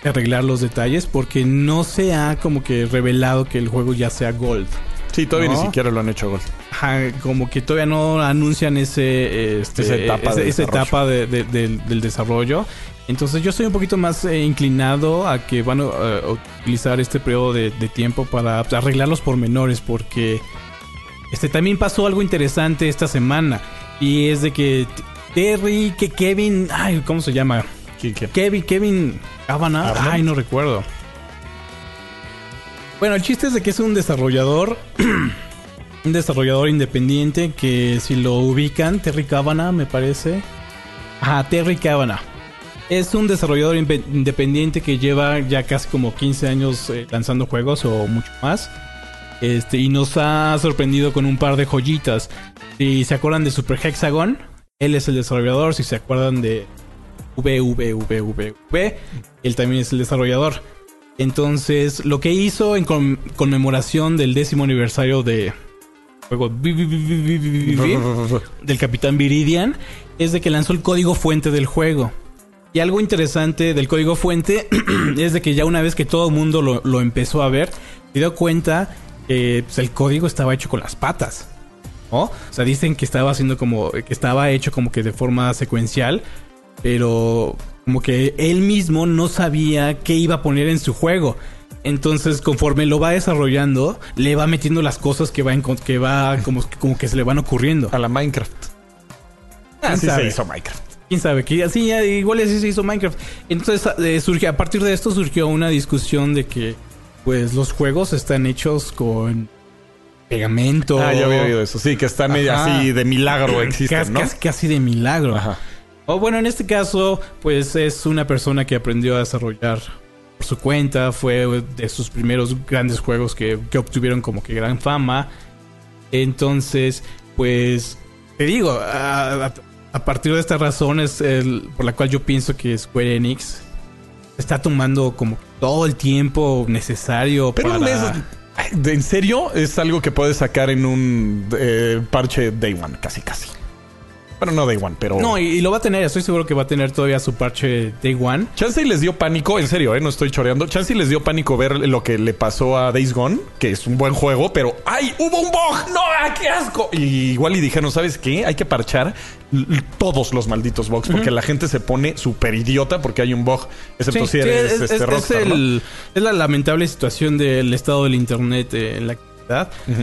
arreglar los detalles, porque no se ha como que revelado que el juego ya sea Gold. Sí, todavía No. ni siquiera lo han hecho gol. Ajá, como que todavía no anuncian ese, este, Esa etapa ese- de esa desarrollo. etapa de- de- del- del desarrollo. Entonces yo estoy un poquito más eh, inclinado a que van a eh, utilizar este periodo de, de tiempo para pues, arreglar los pormenores porque este también pasó algo interesante esta semana y es de que Terry, que Kevin, ay, ¿cómo se llama? Kevin, Kevin Arnold. ay, no recuerdo. Bueno, el chiste es de que es un desarrollador, un desarrollador independiente que si lo ubican, Terry Cavanagh me parece. Ajá, Terry Cavanagh. Es un desarrollador independiente que lleva ya casi como 15 años eh, lanzando juegos o mucho más. Este, y nos ha sorprendido con un par de joyitas. Si se acuerdan de Super Hexagon, él es el desarrollador. Si se acuerdan de VVVVV, él también es el desarrollador. Entonces, lo que hizo en conmemoración del décimo aniversario de juego del Capitán Viridian es de que lanzó el código fuente del juego. Y algo interesante del código fuente es de que ya una vez que todo el mundo lo, empezó a ver, se dio cuenta que pues, el código estaba hecho con las patas. O sea, dicen que estaba haciendo como. que estaba hecho como que de forma secuencial. Pero como que él mismo no sabía qué iba a poner en su juego. Entonces, conforme lo va desarrollando, le va metiendo las cosas que va encon- que va como, como que se le van ocurriendo. A la Minecraft. ¿Quién Así se hizo Minecraft. quién sabe que así ya- igual así se hizo Minecraft entonces eh, surgió a partir de esto surgió una discusión de que pues los juegos están hechos con pegamento Ah, ya había oído eso. Sí, que están medio Ajá. así de milagro existen, casi, ¿no? casi- casi de milagro Ajá. O bueno en este caso pues es una persona que aprendió a desarrollar por su cuenta fue de sus primeros grandes juegos que, que obtuvieron como que gran fama entonces pues te digo a, a- a partir de esta razón es el- por la cual yo pienso que Square Enix está tomando como todo el tiempo necesario Pero para... es- ay, ¿de- ¿en serio? Es algo que puedes sacar en un eh, parche Day One, casi casi. Bueno, no Day One, pero... No, y, y lo va a tener, estoy seguro que va a tener todavía su parche Day One. Chansey les dio pánico, en serio, eh, no estoy choreando. Chansey les dio pánico ver lo que le pasó a Days Gone, que es un buen juego, pero ¡ay! ¡Hubo un bug! ¡No! ¡ah, qué asco! Y igual y dijeron, ¿sabes qué? Hay que parchar todos los malditos bugs, porque la gente se pone súper idiota porque hay un bug. Excepto Sí, si sí, eres es, este, es- es la lamentable situación del estado del internet eh, en la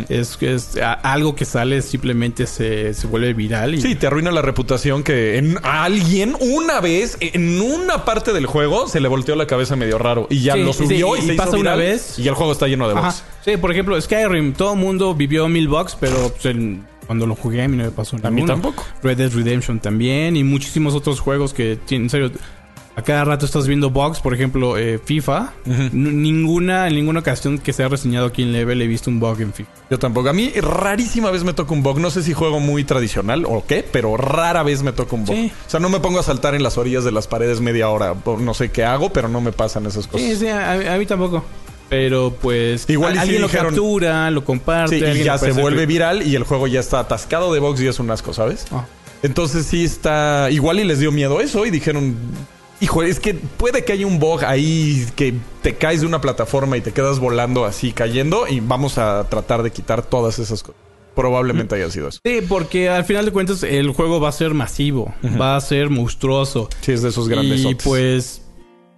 Es que es a- algo que sale simplemente se, se vuelve viral y Sí, te arruina la reputación que en alguien una vez en una parte del juego se le volteó la cabeza medio raro y ya Sí, lo sí, subió y y, se pasa hizo una vez. y el juego está lleno de Ajá. bugs. Sí, por ejemplo, Skyrim, todo el mundo vivió mil bucks, pero pues, el- cuando lo jugué a mí no me pasó nada. A mí tampoco. Red Dead Redemption también y muchísimos otros juegos que tienen, en serio, a cada rato estás viendo bugs, por ejemplo, eh, FIFA. Ninguna, en ninguna ocasión que se ha reseñado aquí en Level he visto un bug en FIFA. Yo tampoco. A mí rarísima vez me toca un bug. No sé si juego muy tradicional o qué, pero rara vez me toca un bug. Sí. O sea, no me pongo a saltar en las orillas de las paredes media hora. No sé qué hago, pero no me pasan esas cosas. Sí, sí, a, a mí tampoco. Pero pues Igual y sí alguien dijeron- lo captura, lo comparte. Sí, y ya se vuelve viral y el juego ya está atascado de bugs y es un asco, ¿sabes? Ah. Entonces sí está... Igual y les dio miedo eso y dijeron... Hijo, es que puede que haya un bug ahí que te caes de una plataforma y te quedas volando así cayendo y vamos a tratar de quitar todas esas cosas. Probablemente haya sido eso. Sí, porque al final de cuentas el juego va a ser masivo, va a ser monstruoso. Sí, es de esos grandes Y pues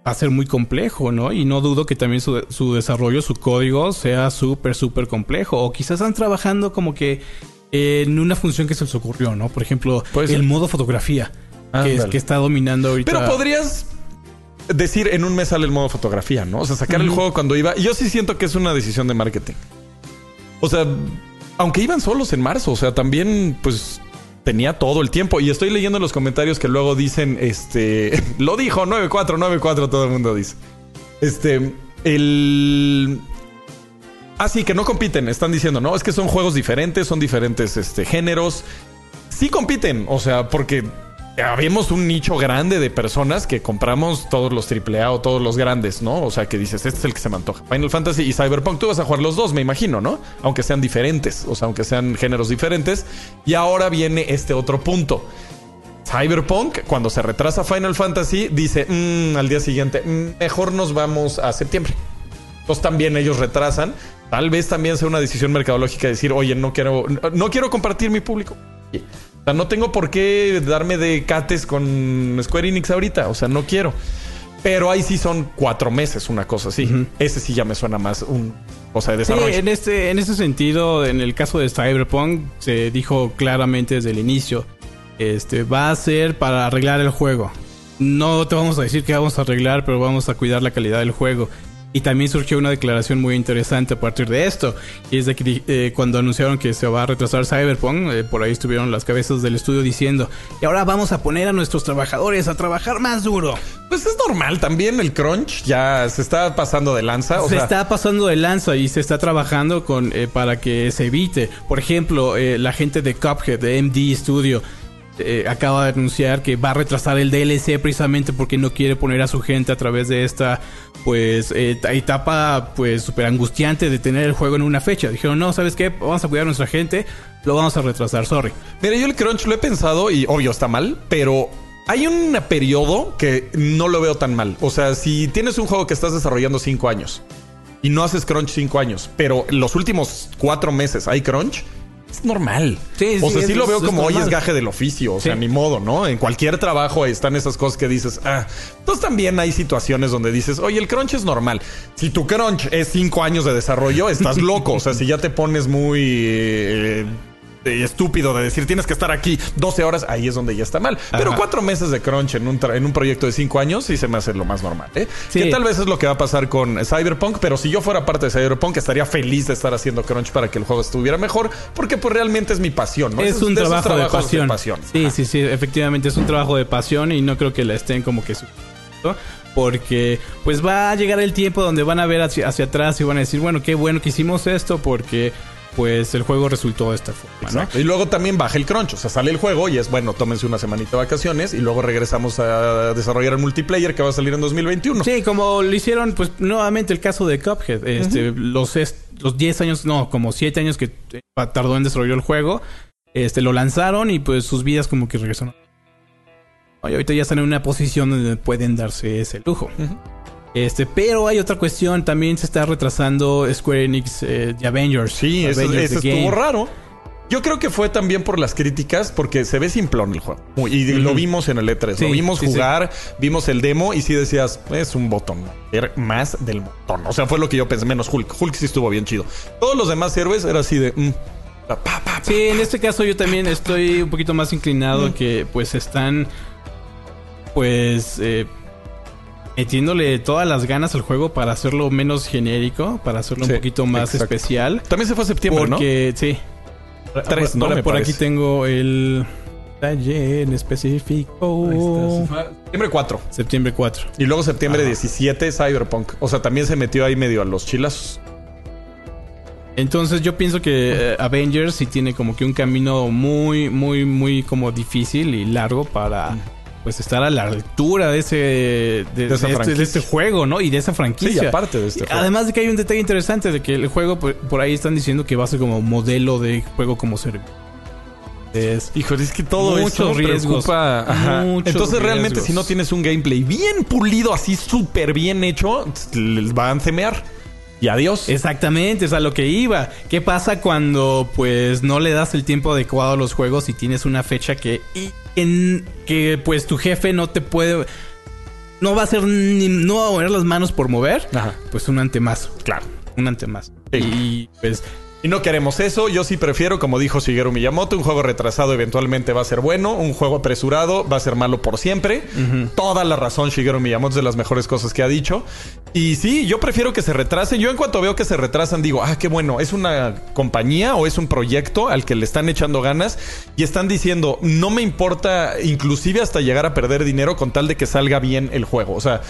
va a ser muy complejo, ¿no? Y no dudo que también su, su desarrollo, su código sea súper, súper complejo. O quizás están trabajando como que en una función que se les ocurrió, ¿no? Por ejemplo, el modo fotografía, que, es- que está dominando ahorita. Pero podrías decir en un mes sale el modo fotografía, ¿no? O sea, sacar el juego cuando iba. Yo sí siento que es una decisión de marketing. O sea, aunque iban solos en marzo, o sea, también, pues tenía todo el tiempo. Y estoy leyendo los comentarios que luego dicen, este, lo dijo 9494, todo el mundo dice. Este, el. Ah, sí, que no compiten. Están diciendo, no, es que son juegos diferentes, son diferentes este, géneros. Sí compiten, o sea, porque habemos un nicho grande de personas que compramos todos los AAA o todos los grandes, ¿no? O sea, que dices, este es el que se me antoja. Final Fantasy y Cyberpunk, tú vas a jugar los dos, me imagino, ¿no? Aunque sean diferentes, o sea, aunque sean géneros diferentes. Y ahora viene este otro punto. Cyberpunk, cuando se retrasa Final Fantasy, dice, "Mm, al día siguiente, "Mm, mejor nos vamos a septiembre. Entonces también ellos retrasan. Tal vez también sea una decisión mercadológica decir, oye, no quiero, no quiero compartir mi público. O sea, no tengo por qué darme de cates con Square Enix ahorita. O sea, no quiero. Pero ahí sí son cuatro meses, una cosa así. Ese sí ya me suena más un cosa de Sí, desarrollo. en este, en ese sentido, en el caso de Cyberpunk, se dijo claramente desde el inicio, este va a ser para arreglar el juego. No te vamos a decir que vamos a arreglar, pero vamos a cuidar la calidad del juego. Y también surgió una declaración muy interesante a partir de esto. Y es de que eh, cuando anunciaron que se va a retrasar Cyberpunk, eh, por ahí estuvieron las cabezas del estudio diciendo, y ahora vamos a poner a nuestros trabajadores a trabajar más duro. Pues es normal. También el crunch ya se está pasando de lanza. O se sea, está pasando de lanza y se está trabajando con eh, para que se evite. Por ejemplo, eh, la gente de Cuphead, de MD Studio, eh, acaba de anunciar que va a retrasar el DLC precisamente porque no quiere poner a su gente a través de esta pues eh, ta- etapa pues súper angustiante de tener el juego en una fecha. Dijeron, no, ¿sabes qué? Vamos a cuidar a nuestra gente, lo vamos a retrasar, sorry. Mira, yo el crunch lo he pensado y obvio está mal, pero hay un periodo que no lo veo tan mal. O sea, si tienes un juego que estás desarrollando cinco años y no haces crunch cinco años, pero los últimos cuatro meses hay crunch, es normal. Sí, o sí, sea, sí es- lo veo como hoy es gaje del oficio. O sea, Sí. ni modo, ¿no? En cualquier trabajo están esas cosas que dices, ah. Entonces también hay situaciones donde dices, oye, el crunch es normal. Si tu crunch es cinco años de desarrollo, estás loco. O sea, si ya te pones muy eh, estúpido de decir tienes que estar aquí 12 horas, ahí es donde ya está mal. Pero Ajá. cuatro meses de crunch en un, tra- en un proyecto de cinco años sí se me hace lo más normal. ¿eh? Sí. Que tal vez es lo que va a pasar con Cyberpunk, pero si yo fuera parte de Cyberpunk estaría feliz de estar haciendo crunch para que el juego estuviera mejor, porque pues realmente es mi pasión. ¿no? Es un de trabajo de pasión. Sí, Ajá. sí, sí, efectivamente es un trabajo de pasión y no creo que la estén como que su- porque pues va a llegar el tiempo donde van a ver hacia, hacia atrás y van a decir, bueno, qué bueno que hicimos esto porque pues el juego resultó de esta forma, ¿no? Y luego también baja el crunch. O sea, sale el juego y es bueno, tómense una semanita de vacaciones y luego regresamos a desarrollar el multiplayer que va a salir en 2021. Sí, como lo hicieron, pues nuevamente el caso de Cuphead. Este, los, los 10 años, no, como 7 años que eh, tardó en desarrollar el juego, este, lo lanzaron y pues sus vidas como que regresaron. Y ahorita ya están en una posición donde pueden darse ese lujo. Ujú. Este, pero hay otra cuestión, también se está retrasando Square Enix eh, de Avengers. Sí, eso, Avengers eso The estuvo raro. Yo creo que fue también por las críticas, porque se ve simplón el juego. Y lo vimos en el E3. Sí, lo vimos sí, sí. jugar, vimos el demo y sí decías, es un botón. Era más del botón. O sea, fue lo que yo pensé, menos Hulk. Hulk sí estuvo bien chido. Todos los demás héroes era así de. mm, pa, pa, pa, Sí, en este caso yo también estoy un poquito más inclinado Mm. que pues están pues eh, metiéndole todas las ganas al juego para hacerlo menos genérico, para hacerlo Sí, un poquito más exacto. especial. También se fue a septiembre, Porque sí. Tres, por, ¿no? por- por aquí tengo el detalle en ¿no? específico. Septiembre 4. Septiembre 4. Y luego septiembre Ajá. 17, Cyberpunk. O sea, también se metió ahí medio a los chilazos. Entonces yo pienso que eh, Avengers sí tiene como que un camino muy, muy, muy como difícil y largo para pues estar a la altura de ese de, este, de este juego, ¿no? Y de esa franquicia. Sí, aparte de este juego. Además de que hay un detalle interesante de que el juego por, por ahí están diciendo que va a ser como modelo de juego como servicio. Es, Híjole, es que todo Muchos eso riesgos. preocupa. Ajá. Muchos Entonces, realmente, riesgos. si no tienes un gameplay bien pulido, así súper bien hecho, les van a cemear. Y adiós. Exactamente, es a lo que iba. ¿Qué pasa cuando pues no le das el tiempo adecuado a los juegos y tienes una fecha que que pues tu jefe no te puede no va a hacer ni no va a mover las manos por mover? Ajá. Pues un antemazo, Claro. un antemazo. Sí. Y pues Y no queremos eso. Yo sí prefiero, como dijo Shigeru Miyamoto, un juego retrasado eventualmente va a ser bueno, un juego apresurado va a ser malo por siempre. Toda la razón, Shigeru Miyamoto es de las mejores cosas que ha dicho. Y sí, yo prefiero que se retrasen. Yo en cuanto veo que se retrasan, digo, ah, qué bueno, es una compañía o es un proyecto al que le están echando ganas y están diciendo, no me importa, inclusive hasta llegar a perder dinero con tal de que salga bien el juego. O sea,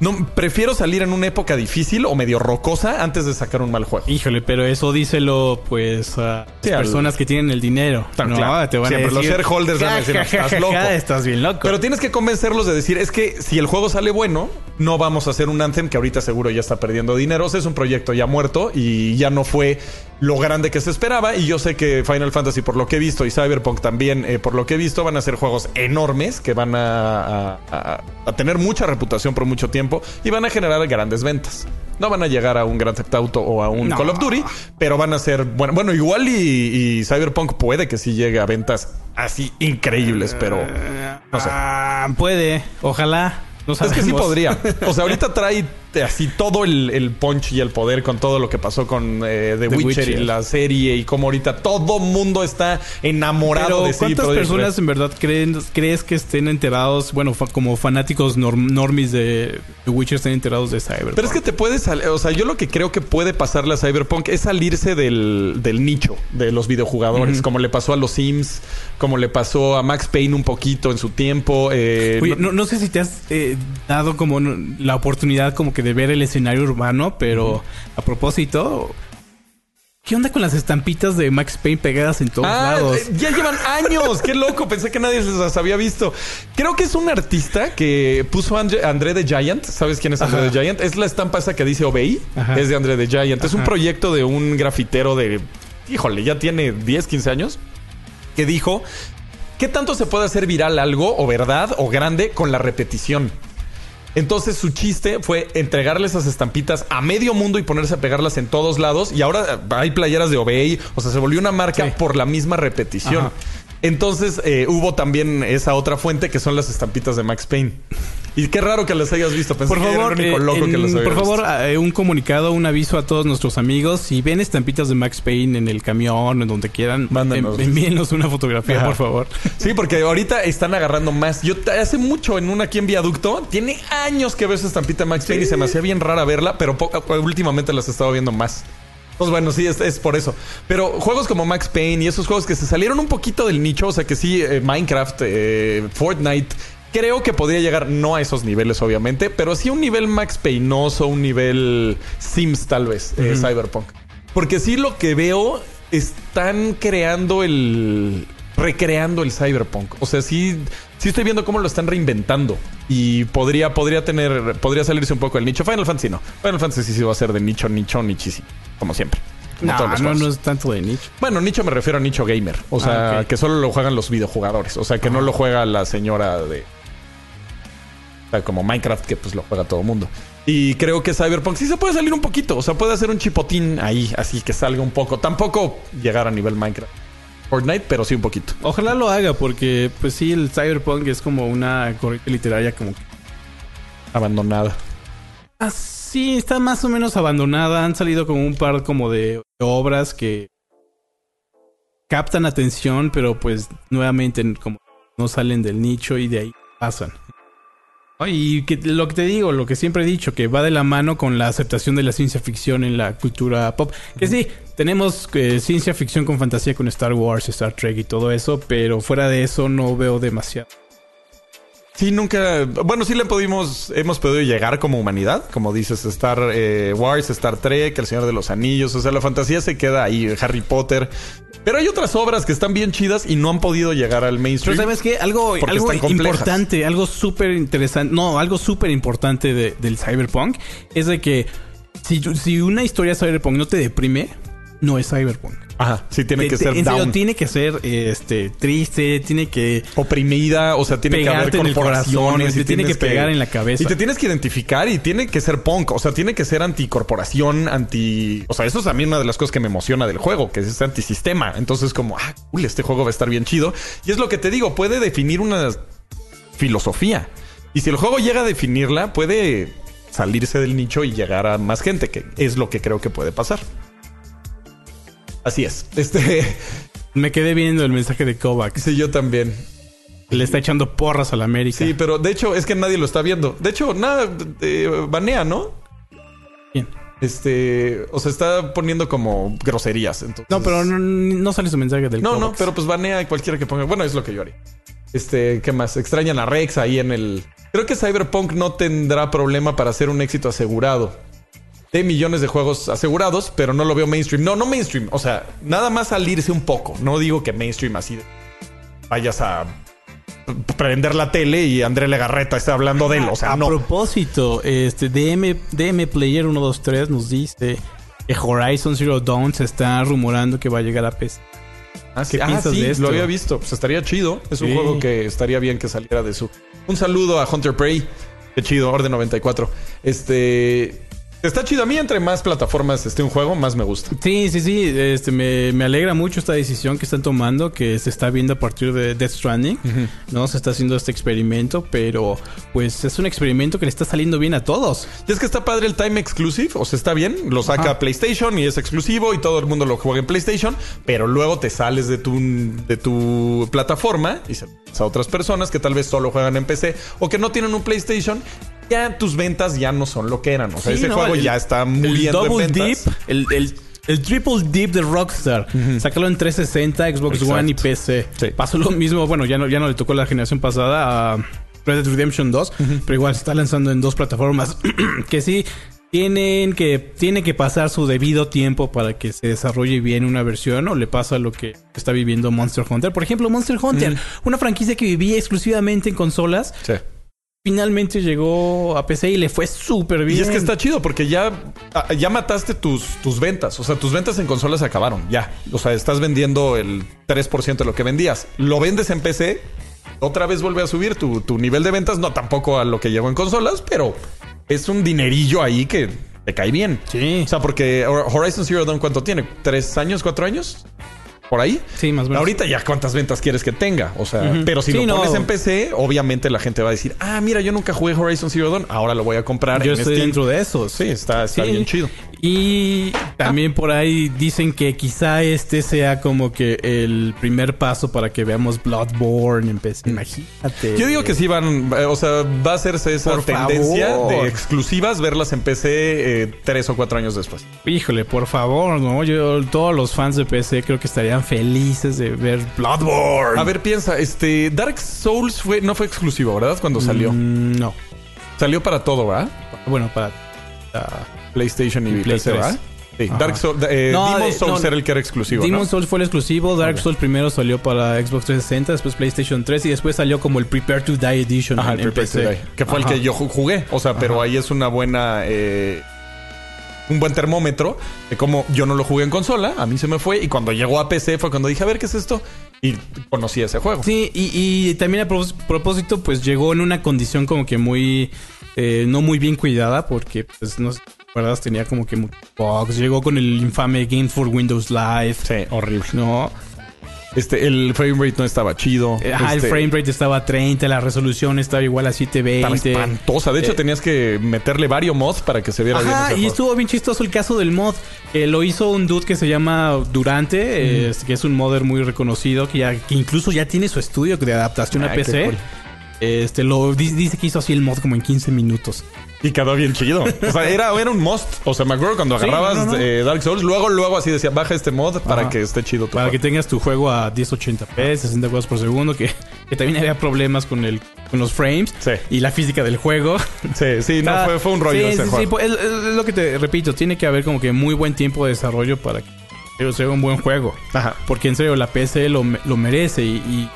no, prefiero salir en una época difícil o medio rocosa antes de sacar un mal juego. Híjole, pero eso díselo pues a Sí, las al- personas que tienen el dinero. Tan no, claro. te van Siempre a los shareholders van a decir, "Ja, ja, "Estás loco". Estás bien loco. Pero tienes que convencerlos de decir, es que si el juego sale bueno, no vamos a hacer un Anthem que ahorita seguro ya está perdiendo dinero. O sea, es un proyecto ya muerto y ya no fue lo grande que se esperaba. Y yo sé que Final Fantasy, por lo que he visto, y Cyberpunk también, eh, por lo que he visto, van a ser juegos enormes que van a, a- tener mucha reputación por mucho tiempo y van a generar grandes ventas. No van a llegar a un Grand Theft Auto o a un No. Call of Duty, pero van a ser, bueno, bueno igual y, y Cyberpunk puede que sí llegue a ventas así increíbles, pero no sé. Ah, puede, ojalá. No Es que sí podría. O sea, ahorita trae así todo el, el punch y el poder con todo lo que pasó con eh, The, The Witcher, y la serie y como ahorita todo mundo está enamorado Pero de CD ¿cuántas personas Red. en verdad creen, crees que estén enterados, bueno, fa- como fanáticos norm- normis de The Witcher estén enterados de Cyberpunk? Pero es que te puedes salir, o sea, yo lo que creo que puede pasarle a Cyberpunk es salirse del, del nicho de los videojugadores, como le pasó a los Sims, como le pasó a Max Payne un poquito en su tiempo. eh, Oye, no- no, sé si te has eh, dado como la oportunidad como que de ver el escenario urbano, pero a propósito, ¿qué onda con las estampitas de Max Payne pegadas en todos Ah, lados? eh, ya llevan años. Qué loco. Pensé que nadie las había visto. Creo que es un artista que puso Andre, André the Giant. ¿Sabes quién es André Ajá. the Giant? Es la estampa esa que dice Obey. Ajá. Es de André the Giant. Es un proyecto de un grafitero de. Híjole, ya tiene 10, 15 años. Que dijo. ¿Qué tanto se puede hacer viral algo o verdad o grande con la repetición? Entonces su chiste fue entregarle esas estampitas a medio mundo y ponerse a pegarlas en todos lados. Y ahora hay playeras de Obey. O sea, se volvió una marca Sí. por la misma repetición. Ajá. Entonces eh, hubo también esa otra fuente que son las estampitas de Max Payne. Y qué raro que las hayas visto. Pensé Por que era favor, el único eh, loco que las había por favor, eh, un comunicado, un aviso a todos nuestros amigos. Si ven estampitas de Max Payne en el camión, en donde quieran, Mándanos. en- envíenos una fotografía, Ajá. por favor. Sí, porque ahorita están agarrando más. Yo hace mucho en una aquí en Viaducto, tiene años que veo esa estampita de Max Payne y se me hacía bien rara verla, pero po- últimamente las he estado viendo más. Pues bueno, sí, es, es por eso. Pero juegos como Max Payne y esos juegos que se salieron un poquito del nicho, o sea que sí, eh, Minecraft, eh, Fortnite, creo que podría llegar no a esos niveles, obviamente, pero sí un nivel Max Paynoso, un nivel Sims tal vez, eh, Cyberpunk. Porque sí lo que veo, están creando el... recreando el Cyberpunk. O sea, sí, sí estoy viendo cómo lo están reinventando. Y podría, podría tener, podría salirse un poco del nicho. Final Fantasy no. Final Fantasy sí, sí va a ser de nicho, nicho, nichísimo. Como siempre. No, no, no es tanto de nicho. Bueno, nicho me refiero a nicho gamer. O sea, Ah, que solo lo juegan los videojugadores. O sea, que no lo juega la señora de. O sea, como Minecraft, que pues lo juega todo el mundo. Y creo que Cyberpunk sí se puede salir un poquito. O sea, puede hacer un chipotín ahí, así que salga un poco. Tampoco llegar a nivel Minecraft. Fortnite, pero sí un poquito. Ojalá lo haga, porque pues sí, el cyberpunk es como una corriente literaria como que... Abandonada. Ah, sí, está más o menos abandonada. Han salido como un par como de obras que captan atención, pero pues nuevamente como no salen del nicho y de ahí pasan. Y que, lo que te digo, lo que siempre he dicho, que va de la mano con la aceptación de la ciencia ficción en la cultura pop. Que sí, tenemos eh, ciencia ficción con fantasía con Star Wars, Star Trek y todo eso, pero fuera de eso no veo demasiado. Sí, nunca. Bueno, sí le pudimos. Hemos podido llegar como humanidad. Como dices, Star eh, Wars, Star Trek, El Señor de los Anillos. O sea, la fantasía se queda ahí. Harry Potter. Pero hay otras obras que están bien chidas y no han podido llegar al Pero mainstream. sabes qué, algo, algo importante, algo súper interesante, no, algo súper importante de- del cyberpunk es de que si, si una historia cyberpunk no te deprime, no es cyberpunk. Ajá, sí, tiene que Te- ser serio, down. tiene que ser este triste, tiene que oprimida, o sea, tiene que haber corporaciones. te tiene que pegar en la cabeza. Y te tienes que identificar y tiene que ser punk, o sea, tiene que ser anticorporación, anti... O sea, eso es a mí una de las cosas que me emociona del juego, que es antisistema. Entonces, como, ah, cool, este juego va a estar bien chido. Y es lo que te digo, puede definir una filosofía. Y si el juego llega a definirla, puede salirse del nicho y llegar a más gente, que es lo que creo que puede pasar. Así es. Este... me quedé viendo el mensaje de Kovacs. Sí, yo también. Le está echando porras a la América. Sí, pero de hecho es que nadie lo está viendo. De hecho, nada, eh, banea, ¿no? Bien. Este, o sea, está poniendo como groserías. Entonces... No, pero no, no sale su mensaje del No, no, pero pues banea a cualquiera que ponga. Bueno, es lo que yo haría. Este, ¿qué más? Extrañan a Rex ahí en el. Creo que Cyberpunk no tendrá problema para hacer un éxito asegurado. De millones de juegos asegurados, pero no lo veo mainstream. No, no mainstream. O sea, nada más salirse un poco. No digo que mainstream así vayas a prender la tele y André Legarreta está hablando de él. O sea, a no. propósito, este DM, DM Player 123 nos dice que Horizon Zero Dawn se está rumorando que va a llegar a PC. Ah, sí, ¿Qué ah, piensas sí, de esto? lo había visto. Pues estaría chido. Es un Sí. juego que estaría bien que saliera de su. Un saludo a Hunter Prey. Qué chido, Orden 94. Este. Está chido. A mí, entre más plataformas esté un juego, más me gusta. Sí, sí, sí. Este, me, me alegra mucho esta decisión que están tomando, que se está viendo a partir de Death Stranding. No se está haciendo este experimento, pero pues es un experimento que le está saliendo bien a todos. Y es que está padre el Time Exclusive. O sea, está bien. Lo saca Ajá. PlayStation y es exclusivo y todo el mundo lo juega en PlayStation. Pero luego te sales de tu, de tu plataforma y se a otras personas que tal vez solo juegan en PC o que no tienen un PlayStation. Ya tus ventas ya no son lo que eran. O sea, Sí, ese no, juego el- ya está El muriendo en Double ventas. Dip, el, el, el Triple Dip de Rockstar. Sácalo en 360, Xbox Exacto. One y PC. Sí. Pasó lo mismo, bueno, ya no, ya no le tocó la generación pasada a Red Dead Redemption 2, pero igual se está lanzando en dos plataformas que sí tienen que, tiene que pasar su debido tiempo para que se desarrolle bien una versión o le pasa lo que está viviendo Monster Hunter. Por ejemplo, Monster Hunter, una franquicia que vivía exclusivamente en consolas, Sí. Finalmente llegó a PC y le fue súper bien. Y es que está chido porque ya, ah, ya mataste tus, tus ventas. O sea, tus ventas en consolas se acabaron. Ya. O sea, estás vendiendo el 3% de lo que vendías. Lo vendes en PC. Otra vez vuelve a subir tu, tu nivel de ventas. No tampoco a lo que llegó en consolas, pero es un dinerillo ahí que te cae bien. Sí. O sea, porque Horizon Zero Dawn, ¿cuánto tiene? ¿Tres años? ¿Cuatro años? ¿Por ahí? Sí, más o menos. Ahorita ya cuántas ventas quieres que tenga. O sea, pero si Sí, lo no. en PC, obviamente la gente va a decir, ah, mira, yo nunca jugué Horizon Zero Dawn, ahora lo voy a comprar. Yo en estoy Steam". dentro de esos. Sí, está, está Sí. bien chido. Y también por ahí dicen que quizá este sea como que el primer paso para que veamos Bloodborne en PC. Imagínate. Yo digo que sí van, eh, o sea, va a hacerse esa Por tendencia favor. de exclusivas, verlas en PC eh, tres o cuatro años después. Híjole, por favor, ¿no? Yo, todos los fans de PC creo que estarían felices de ver Bloodborne. A ver, piensa, este Dark Souls fue, no fue exclusivo, ¿verdad? Cuando salió. Mm, no. Salió para todo, ¿verdad? Bueno, para... ah, PlayStation y, Y Play PC, 3. ¿verdad? Sí, Ajá. Dark Souls, eh, No, Demon's de- Souls no, era el que era exclusivo, Demon's ¿no? Souls fue el exclusivo, Dark. Souls primero salió para Xbox 360, después PlayStation 3 y después salió como el Prepare to Die Edition Ajá, en, el en Prepare to. Die, que fue Ajá. el que yo ju- jugué. O sea, pero ahí es una buena. eh, un buen termómetro de cómo yo no lo jugué en consola, a mí se me fue. Y cuando llegó a PC fue cuando dije, a ver, ¿qué es esto? Y conocí ese juego. Sí, y, y también a propós- propósito, pues llegó en una condición como que muy... eh, no muy bien cuidada porque, pues, no sé, ¿verdad? Tenía como que bugs. Llegó con el infame Game for Windows Live. Sí, horrible. ¿No? Este, el frame rate no estaba chido. Eh, ah, Este, el frame rate estaba a 30, la resolución estaba igual a Estaba 720. espantosa. De hecho, Eh, tenías que meterle varios mods para que se viera bien Ajá, ese y estuvo bien chistoso el caso del mod. Eh, lo hizo un dude que se llama Durante, eh, que es un modder muy reconocido, que, ya, que incluso ya tiene su estudio de adaptación a Ah, qué PC. cool. Este, lo di- dice que hizo así el mod como en 15 minutos. Y quedó bien chido. O sea, era, era un must. O sea, me acuerdo cuando Sí, agarrabas no, no. eh, Dark Souls, luego, luego así decía, baja este mod para que esté chido tu Para que tengas tu juego a 1080p, 60 cuadros por segundo, que, que también había problemas con el con los frames Sí. y la física del juego. Sí, sí, no, fue, fue un rollo sí, ese sí, juego. pues, es, es lo que te repito, tiene que haber como que muy buen tiempo de desarrollo para que sea un buen juego. Ajá. Porque en serio, la PC lo, lo merece y, y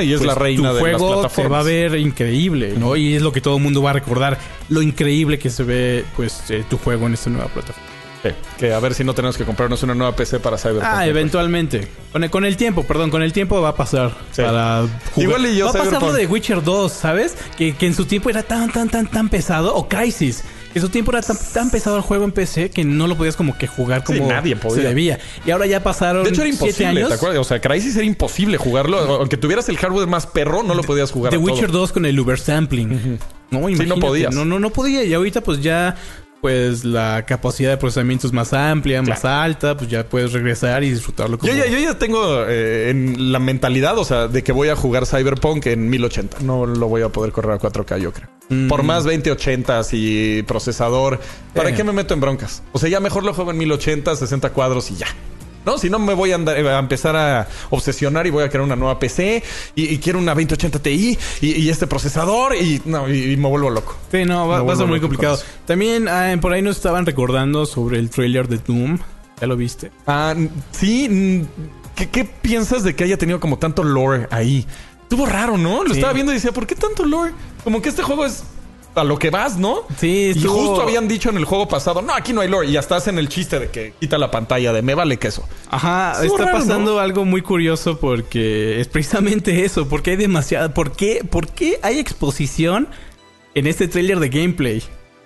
Y es pues, la reina tu de las juego se plataformas. va a ver increíble, ¿no? Y es lo que todo el mundo va a recordar, lo increíble que se ve pues eh, tu juego en esta nueva plataforma. Sí, que a ver si no tenemos que comprarnos una nueva PC para Cyberpunk. Ah, eventualmente. Con el, con el tiempo, perdón, con el tiempo va a pasar. Sí. Para jugar. Igual y yo va a pasar lo de Witcher 2, ¿sabes? Que, que en su tiempo era tan, tan, tan, tan pesado. O Crisis. En su tiempo era tan, tan pesado el juego en PC que no lo podías como que jugar Sí, como nadie podía. se debía. Y ahora ya pasaron De hecho, era siete imposible, años. ¿te acuerdas? O sea, Crysis era imposible jugarlo. Aunque tuvieras el hardware más perro, no lo podías jugar. The a todo. Witcher 2 con el Ubersampling. No, no imagínate. podías. No, no, no podía. Y ahorita pues ya pues la capacidad de procesamiento es más amplia, más alta, pues ya puedes regresar y disfrutarlo como... Yo ya, yo ya tengo eh, en la mentalidad, o sea, de que voy a jugar Cyberpunk en 1080. No lo voy a poder correr a 4K, yo creo. Mm. Por más 2080 y procesador, ¿para Eh. qué me meto en broncas? O sea, ya mejor lo juego en 1080, 60 cuadros y ya. No, si no me voy a, andar- a empezar a obsesionar y voy a crear una nueva PC y, y quiero una 2080 Ti y, y este procesador y, no, y, me vuelvo loco. Sí, no, va, a ser muy complicado. También ah, por ahí nos estaban recordando sobre el trailer de Doom. ¿Ya lo viste? Ah, sí. ¿Qué, qué piensas de que haya tenido como tanto lore ahí? Estuvo raro, ¿no? Lo Sí. estaba viendo y decía, ¿por qué tanto lore? Como que este juego es a lo que vas, ¿no? Sí, Y estuvo- justo habían dicho en el juego pasado, no, aquí no hay lore. Y hasta hacen el chiste de que quita la pantalla de me vale queso. Ajá, Estuvo está raro, pasando algo muy curioso porque es precisamente eso, porque hay demasiada, ¿por qué, por qué hay exposición en este tráiler de gameplay?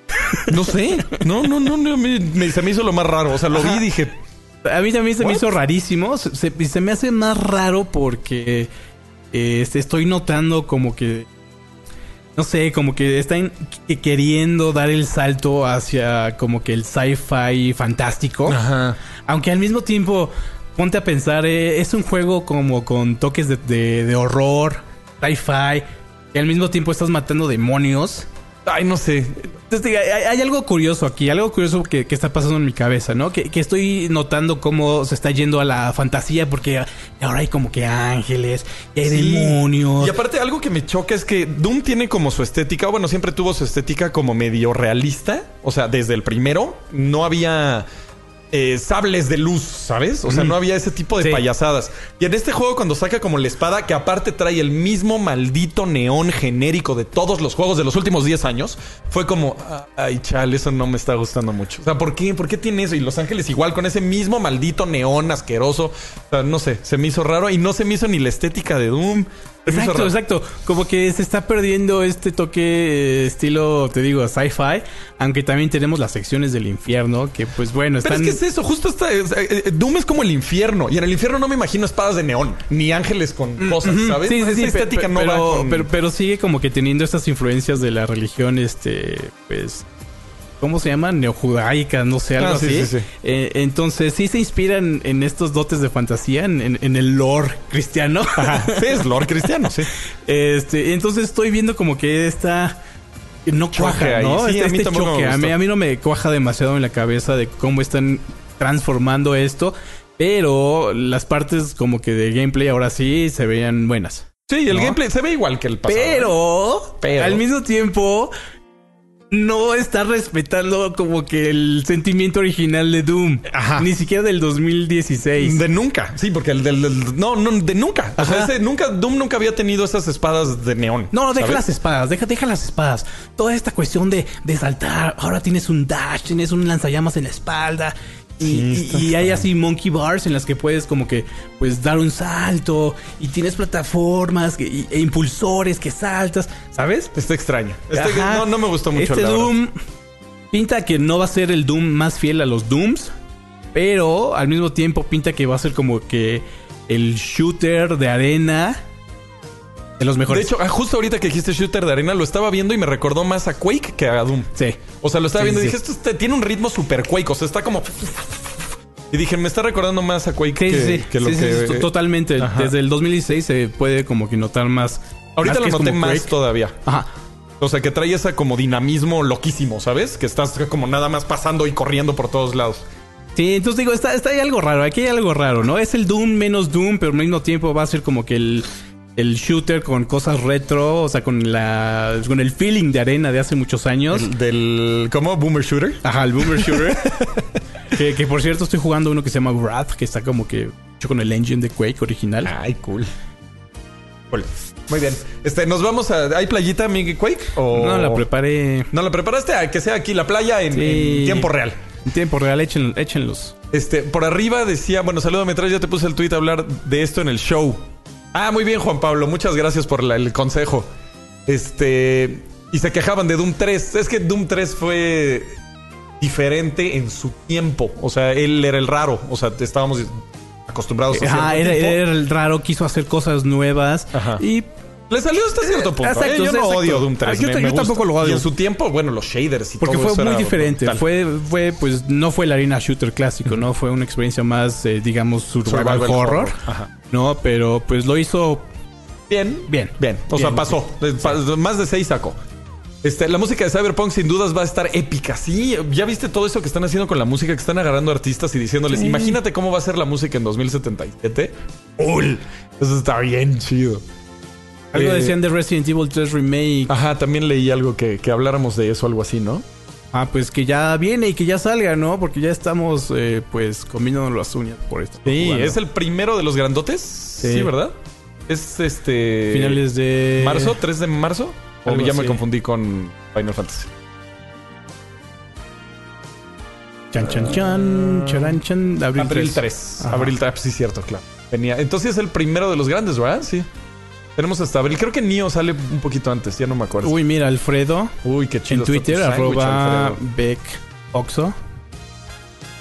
No sé. No, no, no, no, me- me- se me hizo lo más raro. O sea, lo vi y dije, A mí también se me hizo rarísimo, se, se- se me hace más raro porque eh, estoy notando como que no sé, como que están qu- queriendo dar el salto hacia como que el sci-fi fantástico. ajá. Aunque al mismo tiempo, ponte a pensar, eh, es un juego como con toques de, de- de horror, sci-fi, y al mismo tiempo estás matando demonios. Ay, no sé. Entonces, diga, hay, hay algo curioso aquí, algo curioso que, que está pasando en mi cabeza, ¿no? Que, que estoy notando cómo se está yendo a la fantasía, porque ahora hay como que ángeles, y hay Sí. demonios. Y aparte, algo que me choca es que Doom tiene como su estética, o bueno, siempre tuvo su estética como medio realista. O sea, desde el primero no había eh, sables de luz, ¿sabes? O sea, no había ese tipo de Sí. payasadas. Y en este juego, cuando saca como la espada, que aparte trae el mismo maldito neón genérico de todos los juegos de los últimos 10 años, fue como, ay, chal, eso no me está gustando mucho. O sea, ¿por qué? ¿Por qué tiene eso? Y Los Ángeles igual, con ese mismo maldito neón asqueroso. O sea, no sé, se me hizo raro y no se me hizo ni la estética de Doom. Exacto, exacto. Como que se está perdiendo este toque eh, estilo, te digo, sci-fi. Aunque también tenemos las secciones del infierno, que pues bueno, Pero están... es que es eso, justo está. es- eh, eh, Doom es como el infierno. Y en el infierno no me imagino espadas de neón, ni ángeles con cosas, Ujú, ¿sabes? Sí, sí, Esa sí, pe- estética pe- no pero, va con. pero, pero sigue como que teniendo estas influencias de la religión, este, pues... ¿Cómo se llama? Neojudaica, no sé, algo Ah, sí, así. sí, sí. Eh, entonces, sí se inspiran en estos dotes de fantasía, en, en- en el lore cristiano. Ajá, sí, es lore cristiano, sí. Este, entonces estoy viendo como que esta no cuaja. ¿no? Sí, este a mí este choque. A mí, a mí no me cuaja demasiado en la cabeza de cómo están transformando esto, pero las partes como que de gameplay ahora sí se veían buenas. Sí, el ¿No? gameplay se ve igual que el pasado. Pero, Pero. al mismo tiempo no está respetando como que el sentimiento original de Doom, Ajá. ni siquiera del 2016. De nunca. Sí, porque el del. del- no, no, de nunca. O sea, ese nunca. Doom nunca había tenido esas espadas de neón. No, deja ¿sabes? las espadas, deja, deja las espadas. Toda esta cuestión de, de saltar, ahora tienes un dash, tienes un lanzallamas en la espalda. Y, hay así monkey bars en las que puedes como que pues dar un salto y tienes plataformas que- y- e impulsores que saltas, ¿sabes? Está extraño. Este- no, no me gustó mucho Este la verdad. Doom pinta que no va a ser el Doom más fiel a los Dooms, pero al mismo tiempo pinta que va a ser como que el shooter de arena de los De mejores. hecho, ah, justo ahorita que dijiste shooter de arena, lo estaba viendo y me recordó más a Quake que a Doom. sí. O sea, lo estaba Sí, viendo y sí, dije, esto tiene un ritmo super Quake. O sea, está como. Y dije, me está recordando más a Quake Sí, que, que lo Sí, sí, que. totalmente. Ajá. Desde el 2016 se puede como que notar más. Ahorita lo noté más Quake. todavía. Ajá. O sea, que trae ese como dinamismo loquísimo, ¿sabes? Que estás como nada más pasando y corriendo por todos lados. Sí, entonces digo, está, está ahí algo raro. Aquí hay algo raro, ¿no? Es el Doom menos Doom, pero al mismo tiempo va a ser como que el, el shooter con cosas retro, o sea, con la con el feeling de arena de hace muchos años. El- del. ¿Cómo? Boomer Shooter. Ajá, el Boomer Shooter. que, que por cierto estoy jugando uno que se llama Wrath, que está como que hecho con el engine de Quake original. Ay, cool. Cool. Muy bien. Este, nos vamos a. ¿Hay playita, amigo Quake? O... No, la preparé. ¿No la preparaste? A que sea aquí la playa en, Sí. en tiempo real. En tiempo real, échen- échenlos. Este, por arriba decía, bueno, salúdame atrás, ya te puse el tweet a hablar de esto en el show. Ah, muy bien, Juan Pablo, muchas gracias por la- el consejo. Este, y se quejaban de Doom 3. Es que Doom 3 fue diferente en su tiempo. O sea, él era el raro. O sea, estábamos acostumbrados a Ah, cierto era, era el raro, quiso hacer cosas nuevas. Ajá. Y Le salió hasta cierto punto. Exacto, ¿eh? Yo no exacto. odio Doom 3. Ah, yo me- me tampoco lo odio. Y en su tiempo, bueno, los shaders y porque todo fue muy era diferente. brutal. Fue, fue, pues, no fue la arena shooter clásico, ¿no? Fue una experiencia más, eh, digamos, survival, Survival horror. horror. Ajá. No, pero pues lo hizo Bien. bien. Bien. O Bien, sea, pasó. Eh, pa- Más de seis sacó. Este, la música de Cyberpunk sin dudas va a estar épica. Sí, ya viste todo eso que están haciendo con la música, que están agarrando artistas y diciéndoles, imagínate cómo va a ser la música en 2077. ¡Ul! Eso está bien chido. Algo Eh, decían de Resident Evil 3 Remake. Ajá, también leí algo que, que habláramos de eso, algo así, ¿no? Ah, pues que ya viene y que ya salga, ¿no? Porque ya estamos, eh, pues, comiéndonos las uñas por esto. Sí, Jugando. es el primero de los grandotes. Sí, ¿verdad? Es este. Finales de... ¿Marzo? ¿3 de marzo? O Algo ya me confundí con Final Fantasy. Chan, chan, chan, charan, chan, abril, Abril 3. 3. Ajá. Abril 3, sí, cierto, claro. Venía. Entonces es el primero de los grandes, ¿verdad? Sí. Tenemos hasta abril. Creo que Nio sale un poquito antes, ya no me acuerdo. Uy, mira, Alfredo Uy, qué chido. en Twitter, arroba Alfredo. Beck Oxo.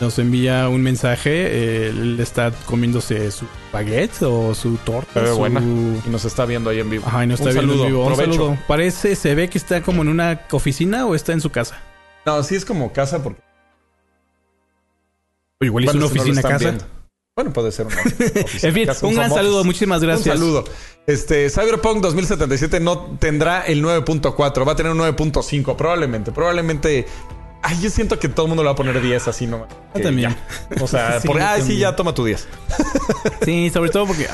Nos envía un mensaje. eh, él está comiéndose su baguette o su torta. Se ve su- buena. Y nos está viendo ahí en vivo. Ajá, y nos está un viendo saludo. en vivo. Un provecho. saludo. Parece, se ve que está como en una oficina o está en su casa. No, sí es como casa porque. O igual es Bueno, una no oficina casa. viendo. Bueno, puede ser una En fin, un gran saludo. Muchísimas gracias. Un saludo. Este, Cyberpunk 2077 no tendrá el 9.4, va a tener un 9.5, probablemente. Probablemente. Ay, yo siento que todo el mundo le va a poner 10 así nomás. Yo también. ya. O sea, Sí, por, sí, ya toma tu 10. Sí, sobre todo porque.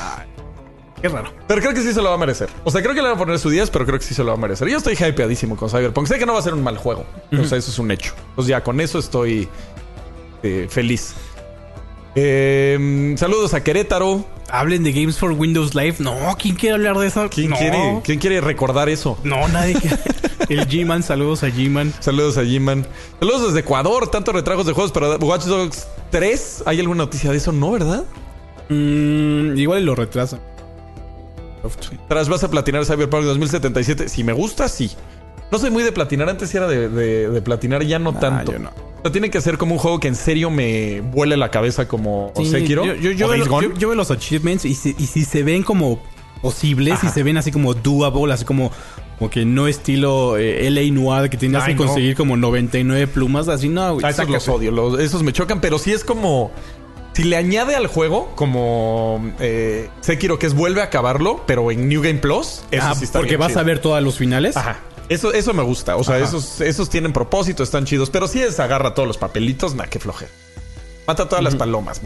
qué raro. Pero creo que sí se lo va a merecer. O sea, creo que le van a poner su 10, pero creo que sí se lo va a merecer. Yo estoy hypeadísimo con Cyberpunk. Sé que no va a ser un mal juego. O sea, eso es un hecho. Entonces ya con eso estoy eh, feliz. Eh, saludos a Querétaro. Hablen de Games for Windows Live. No, ¿quién quiere hablar de eso? ¿Quién, No. quiere, ¿Quién quiere recordar eso? No, nadie quiere. El G-Man, saludos a G-Man. Saludos a G-Man. Saludos desde Ecuador. Tantos retragos de juegos para Watch Dogs 3. ¿Hay alguna noticia de eso? No, ¿verdad? Mm, igual lo retrasan. Tras vas a platinar Cyberpunk 2077. Si me gusta, sí. No soy muy de platinar. Antes era de, de- de platinar, ya no tanto. yo no. O sea, tiene que ser como un juego que en serio me vuele la cabeza como Sí, Sekiro. Yo, yo, yo o veo, Gone. yo- yo veo los achievements y si, y si se ven como posibles, Ajá. y se ven así como doable, así como, como que no estilo eh, LA Noir, que tienes Ay, que no. conseguir como 99 plumas, así no, güey. Ah, esos los odio. los- esos me chocan, pero sí es como. Si le añade al juego, como eh, Sekiro, que es vuelve a acabarlo, pero en New Game Plus, eso Ah, sí está porque bien vas chido. a ver todos los finales. Ajá. Eso, eso me gusta. O sea, Ajá. esos, esos tienen propósito, están chidos. Pero si es agarra todos los papelitos, nah, qué flojera. Mata todas las palomas.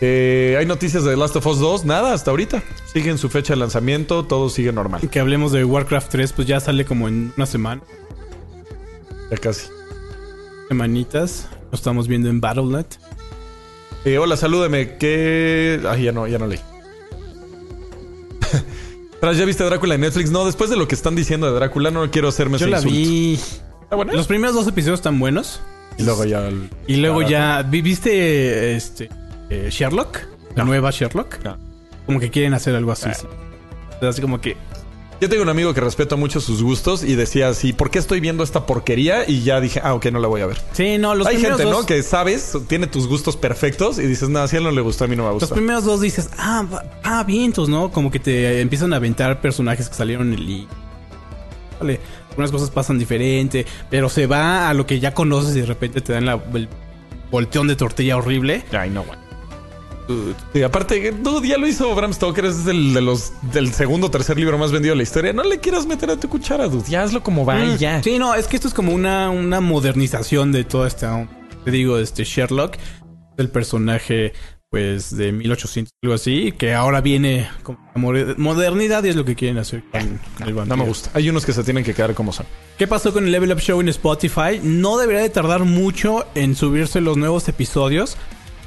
Eh, Hay noticias de The Last of Us 2. Nada, hasta ahorita. Siguen su fecha de lanzamiento, todo sigue normal. Que hablemos de Warcraft 3, pues ya sale como en una semana, Ya casi. semanitas. Lo estamos viendo en Battle.net. Eh, hola, salúdeme. ¿Qué...? Ay, ya no, ya no leí. Tras, ¿ya viste Drácula en Netflix? No, después de lo que están diciendo de Drácula, no quiero hacerme Yo ese la insulto. vi. ¿Está buena? Los primeros dos episodios están buenos. Y luego ya... el- Y luego ya. ¿vi- ¿Viste este eh, Sherlock? La No. nueva Sherlock. No. Como que quieren hacer algo así. Ah. sí. O sea, Así como que. Yo tengo un amigo que respeto mucho sus gustos y decía así, ¿por qué estoy viendo esta porquería? Y ya dije, ah, ok, no la voy a ver. Sí, no, los Hay primeros gente, dos. ¿no? Que sabes, tiene tus gustos perfectos y dices, nada, si a él no le gustó, a mí no me Los gusta. primeros dos dices, ah, ah, vientos, ¿no? Como que te empiezan a aventar personajes que salieron en el. Vale, algunas cosas pasan diferente, pero se va a lo que ya conoces y de repente te dan la, el volteón de tortilla horrible. Ay, no. Sí, aparte, dude, ya lo hizo Bram Stoker, es el de los del segundo o tercer libro más vendido de la historia. No le quieras meter a tu cuchara, dude. Ya hazlo como va y Mm, ya. Sí, no, es que esto es como una, una modernización de toda esta. Te digo, este Sherlock, el personaje, pues, de 1800, algo así, que ahora viene como modernidad y es lo que quieren hacer con el No vampiro. me gusta. Hay unos que se tienen que quedar como son. ¿Qué pasó con el Level Up Show en Spotify? No debería de tardar mucho en subirse los nuevos episodios.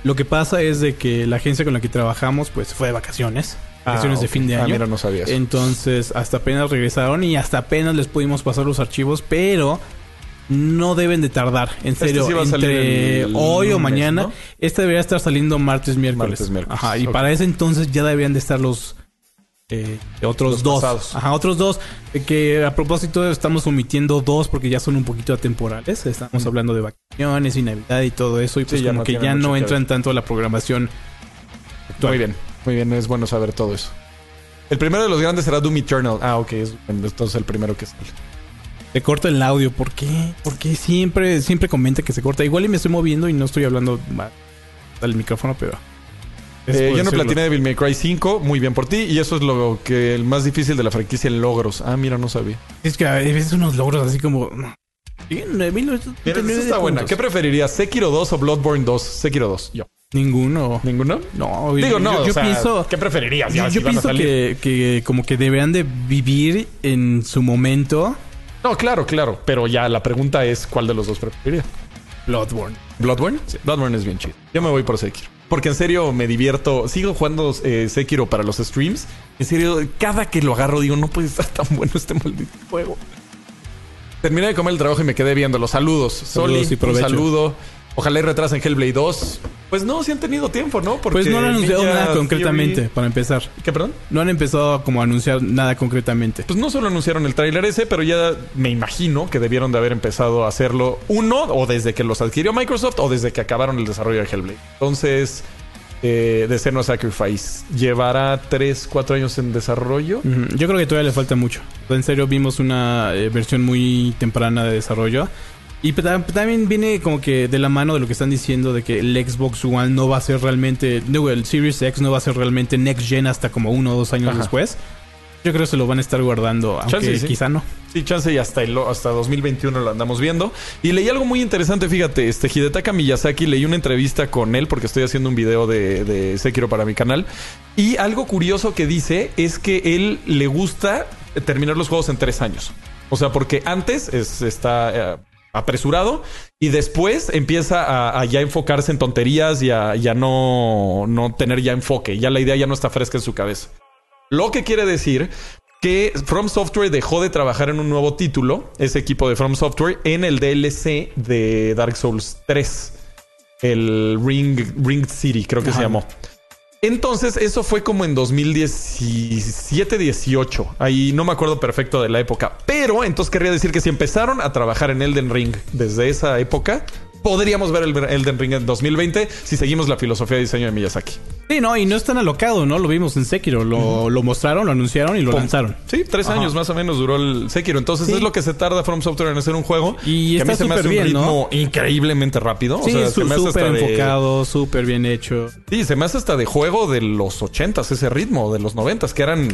Lo que pasa es de que la agencia con la que trabajamos, pues, fue de vacaciones. Vacaciones de fin de Ah, año. mira, no sabía eso. Entonces, hasta apenas regresaron y hasta apenas les pudimos pasar los archivos, pero no deben de tardar. En Este serio, sí entre el hoy o mañana. ¿no? Este debería estar saliendo martes, miércoles. Martes, miércoles. Ajá, y para ese entonces ya deberían de estar los eh, otros Los dos. pasados. Ajá, otros dos. eh, Que a propósito estamos omitiendo dos porque ya son un poquito atemporales. Estamos hablando de vacaciones y Navidad y todo eso. Y pues Sí, ya como no que ya no entran tanto a la programación. Muy bien, muy bien, es bueno saber todo eso. El primero de los grandes será Doom Eternal. Ah, ok, es entonces el primero que sale. Se corta el audio. ¿Por qué? Porque siempre, siempre comenta que se corta. Igual y me estoy moviendo y no estoy hablando mal al micrófono, pero. Eh, yo no platiné Devil May Cry 5, muy bien por ti. Y eso es lo que el más difícil de la franquicia en logros. Ah, mira, no sabía. Es que a veces unos logros así como. Sí, 9.999 Mira, esta está buena. ¿Qué preferirías, Sekiro 2 o Bloodborne 2? Sekiro 2, yo. Ninguno. ¿Ninguno? No, Digo, no, Yo, o yo sea, pienso. ¿Qué preferirías? Yo, Ya, yo si van a pienso que, que como que deberían de vivir en su momento No, claro, claro. Pero ya la pregunta es: ¿cuál de los dos preferirías? Bloodborne. ¿Bloodborne? Sí. Bloodborne es bien chido. Yo me voy por Sekiro. Porque en serio me divierto. Sigo jugando eh, Sekiro para los streams. En serio, cada que lo agarro digo, no puede estar tan bueno este maldito juego. Terminé de comer el trabajo y me quedé viendo los saludos. Soli, y un saludo. Ojalá y retrasen Hellblade 2. Pues no, si han tenido tiempo, ¿no? Porque Pues no han anunciado Ninja nada concretamente, Theory- para empezar. ¿Qué, perdón? No han empezado como a anunciar nada concretamente. Pues no solo anunciaron el tráiler ese, pero ya me imagino que debieron de haber empezado a hacerlo uno o desde que los adquirió Microsoft o desde que acabaron el desarrollo de Hellblade. Entonces, eh, The Senua Sacrifice llevará 3, 4 años en desarrollo. Yo creo que todavía le falta mucho. En serio, vimos una eh, versión muy temprana de desarrollo. Y ta- también viene como que de la mano de lo que están diciendo de que el Xbox One no va a ser realmente, digo, el Series X no va a ser realmente next gen hasta como uno o dos años Ajá. después. Yo creo que se lo van a estar guardando, aunque Chance, sí. quizá no. Sí, chance y hasta, el, hasta 2021 lo andamos viendo. Y leí algo muy interesante, fíjate, este Hidetaka Miyazaki, leí una entrevista con él porque estoy haciendo un video de, de Sekiro para mi canal. Y algo curioso que dice es que él le gusta terminar los juegos en tres años. O sea, porque antes es- está eh, apresurado y después empieza a, a ya enfocarse en tonterías y a, y a no, no tener ya enfoque. Ya la idea ya no está fresca en su cabeza. Lo que quiere decir que From Software dejó de trabajar en un nuevo título, ese equipo de From Software, en el DLC de Dark Souls 3. El Ring, Ring City, creo que se llamó. Entonces, eso fue como en 2017-18. Ahí no me acuerdo perfecto de la época. Pero entonces querría decir que si empezaron a trabajar en Elden Ring desde esa época, podríamos ver el Elden Ring en 2020 si seguimos la filosofía de diseño de Miyazaki. Sí, no, y no es tan alocado, ¿no? Lo vimos en Sekiro. Lo, lo mostraron, lo anunciaron y lo Pum. lanzaron. Sí, tres Ajá. años más o menos duró el Sekiro. Entonces Sí. es lo que se tarda From Software en hacer un juego. Y que a mí está se me hace bien, un ¿no? ritmo increíblemente rápido. Sí, o sea, se me hace súper hasta de- enfocado, súper bien hecho. Sí, se me hace hasta de juego de los ochentas ese ritmo, de los noventas, que eran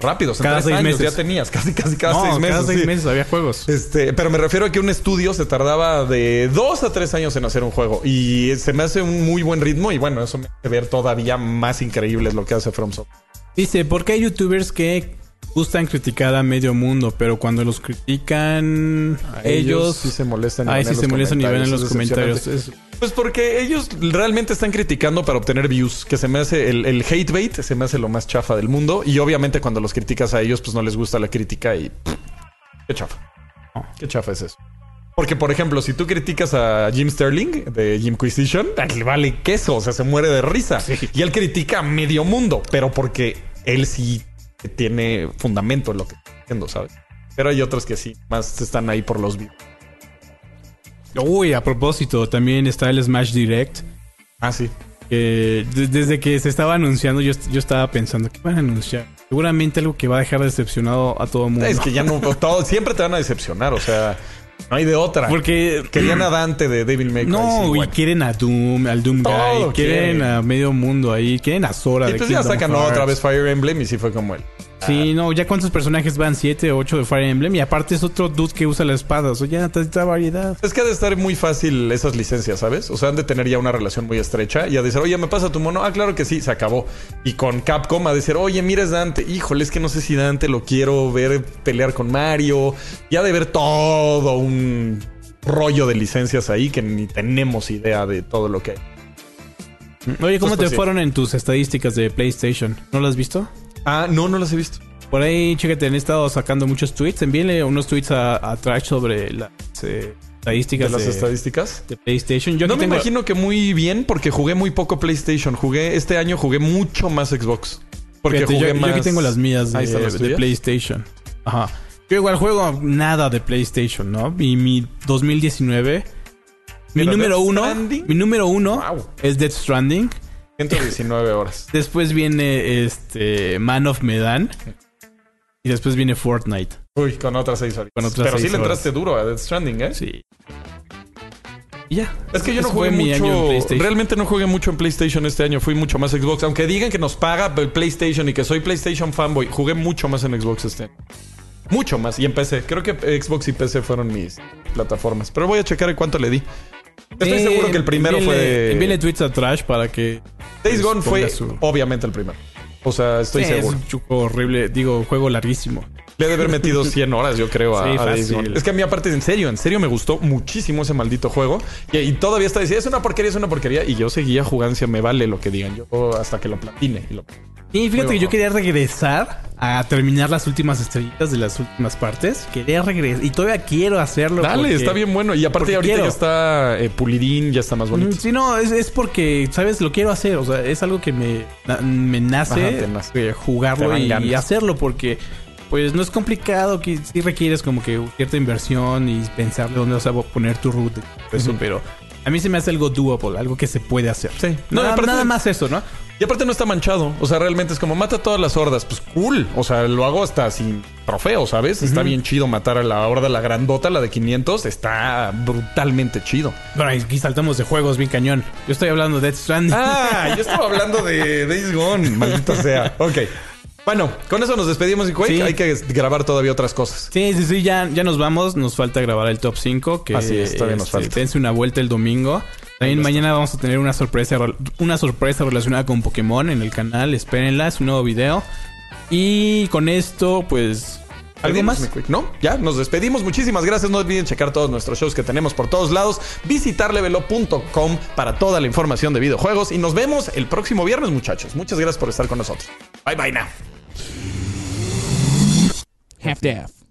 rápidos. En Cada tres seis años meses. ya tenías, casi, casi cada no, seis meses. cada seis sí. meses había juegos. Este, pero me refiero a que un estudio se tardaba de dos a tres años en hacer un juego. Y se me hace un muy buen ritmo. Y bueno, eso me hace ver todavía más increíble lo que hace From Software. Dice, ¿por qué hay youtubers que gustan criticar a medio mundo, pero cuando los critican a ellos... sí se molestan. Ay, sí se molestan y ven en los comentarios. Es- Pues porque ellos realmente están criticando para obtener views, que se me hace el, el hate bait, se me hace lo más chafa del mundo. Y obviamente cuando los criticas a ellos, pues no les gusta la crítica y... pff, qué chafa. Qué chafa es eso. Porque, por ejemplo, si tú criticas a Jim Sterling de Jimquisition, le vale queso, o sea, se muere de risa. Y él critica a medio mundo, pero porque él sí tiene fundamento en lo que está diciendo, ¿sabes? Pero hay otros que sí, más están ahí por los views. Uy, a propósito, también está el Smash Direct. Ah, sí. desde que se estaba anunciando, yo, yo estaba pensando, ¿qué van a anunciar? Seguramente algo que va a dejar decepcionado a todo el mundo. Es que ya no, todo, siempre te van a decepcionar, o sea, no hay de otra. Porque querían a Dante de Devil May Cry. No, y bueno. quieren a Doom, al Doom Todo Guy, quieren quieren. a medio mundo ahí, quieren a Sora Y de pues ya sacan Hearts. otra vez Fire Emblem y sí fue como él. Sí, no, ya cuántos personajes van, siete o ocho de Fire Emblem y aparte es otro dude que usa la espada, o sea, ya tanta variedad. Es que ha de estar muy fácil esas licencias, ¿sabes? O sea, han de tener ya una relación muy estrecha y a decir, oye, ¿me pasa tu mono? Ah, claro que sí, se acabó. Y con Capcom a decir, oye, mira es Dante. Híjole, es que no sé si Dante lo quiero ver pelear con Mario. Ya de ver todo un rollo de licencias ahí que ni tenemos idea de todo lo que hay. Oye, ¿cómo te pues, sí. fueron en tus estadísticas de PlayStation? ¿No lo has visto? Ah, no, no las he visto. Por ahí, chécate, han estado sacando muchos tweets. Envíenle unos tweets a, a Trash sobre las eh, estadísticas de las de, estadísticas. de PlayStation. Yo no me tengo- imagino que muy bien porque jugué muy poco PlayStation. Jugué este año jugué mucho más Xbox. Porque Fíjate, jugué yo, yo más. aquí tengo las mías de, Ahí están las de tuyas. PlayStation. Ajá. Yo igual juego nada de PlayStation, ¿no? Y mi 2019. Mi número uno. Mi número uno es Death Stranding. 119 horas. Después viene este Man of Medan. Y después viene Fortnite. Uy, con otras seis horas. Con otras Pero sí le entraste duro a Death Stranding, ¿eh? Sí. Y ya. Es que yo no jugué mucho. Realmente no jugué mucho en PlayStation este año. Fui mucho más Xbox. Aunque digan que nos paga el PlayStation y que soy PlayStation fanboy, jugué mucho más en Xbox este año. Mucho más. Y en PC. Creo que Xbox y PC fueron mis plataformas. Pero voy a checar en cuánto le di. Estoy Eh, seguro que el primero fue. Envíenle tweets a Trash para que. Days Gone fue su- obviamente el primero. O sea, estoy Sí, seguro. Es un chuco horrible. Digo, juego larguísimo. Le he de haber metido 100 horas, yo creo, a, Sí, a Days fácil. Gone. Es que a mí, aparte, en serio, en serio, me gustó muchísimo ese maldito juego. Y, y todavía está diciendo, es una porquería, es una porquería. Y yo seguía jugando, me vale lo que digan yo hasta que lo platine. Y lo- Y fíjate que yo quería regresar a terminar las últimas estrellitas de las últimas partes. Quería regresar. Y todavía quiero hacerlo. Dale, porque- está bien bueno. Y aparte, ahorita quiero. ya está eh, pulidín, ya está más bonito. Mm, Sí, no, es, es porque, ¿sabes? Lo quiero hacer. O sea, es algo que me, me nace, Ajá, nace. jugarlo y, hacerlo porque, pues, no es complicado. Que sí requieres como que cierta inversión y pensarle dónde vas a poner tu route. y Eso, Ujú. pero a mí se me hace algo doable, algo que se puede hacer. Sí. No, nada, aparte- nada más eso, ¿no? Y aparte no está manchado. O sea, realmente es como mata todas las hordas. Pues cool. O sea, lo hago hasta sin trofeo, ¿sabes? Está bien chido matar a la horda, la grandota, la de 500. Está brutalmente chido. Bueno, aquí saltamos de juegos bien cañón. Yo estoy hablando de Death Stranding. Ah, yo estaba hablando de Days Gone. Maldita sea. Ok. Bueno, con eso nos despedimos y Quake. Sí. Hay que grabar todavía otras cosas. Sí, sí, sí, ya, ya nos vamos. Nos falta grabar el top 5. Que, Así es, todavía nos este, falta. Dense una vuelta el domingo. También mañana vamos a tener una sorpresa, una sorpresa relacionada con Pokémon en el canal. Espérenla, es un nuevo video. Y con esto, pues. ¿Algo más? No, ya nos despedimos. Muchísimas gracias. No olviden checar todos nuestros shows que tenemos por todos lados. Visitar levelo.com para toda la información de videojuegos. Y nos vemos el próximo viernes, muchachos. Muchas gracias por estar con nosotros. Bye bye now. Half daff.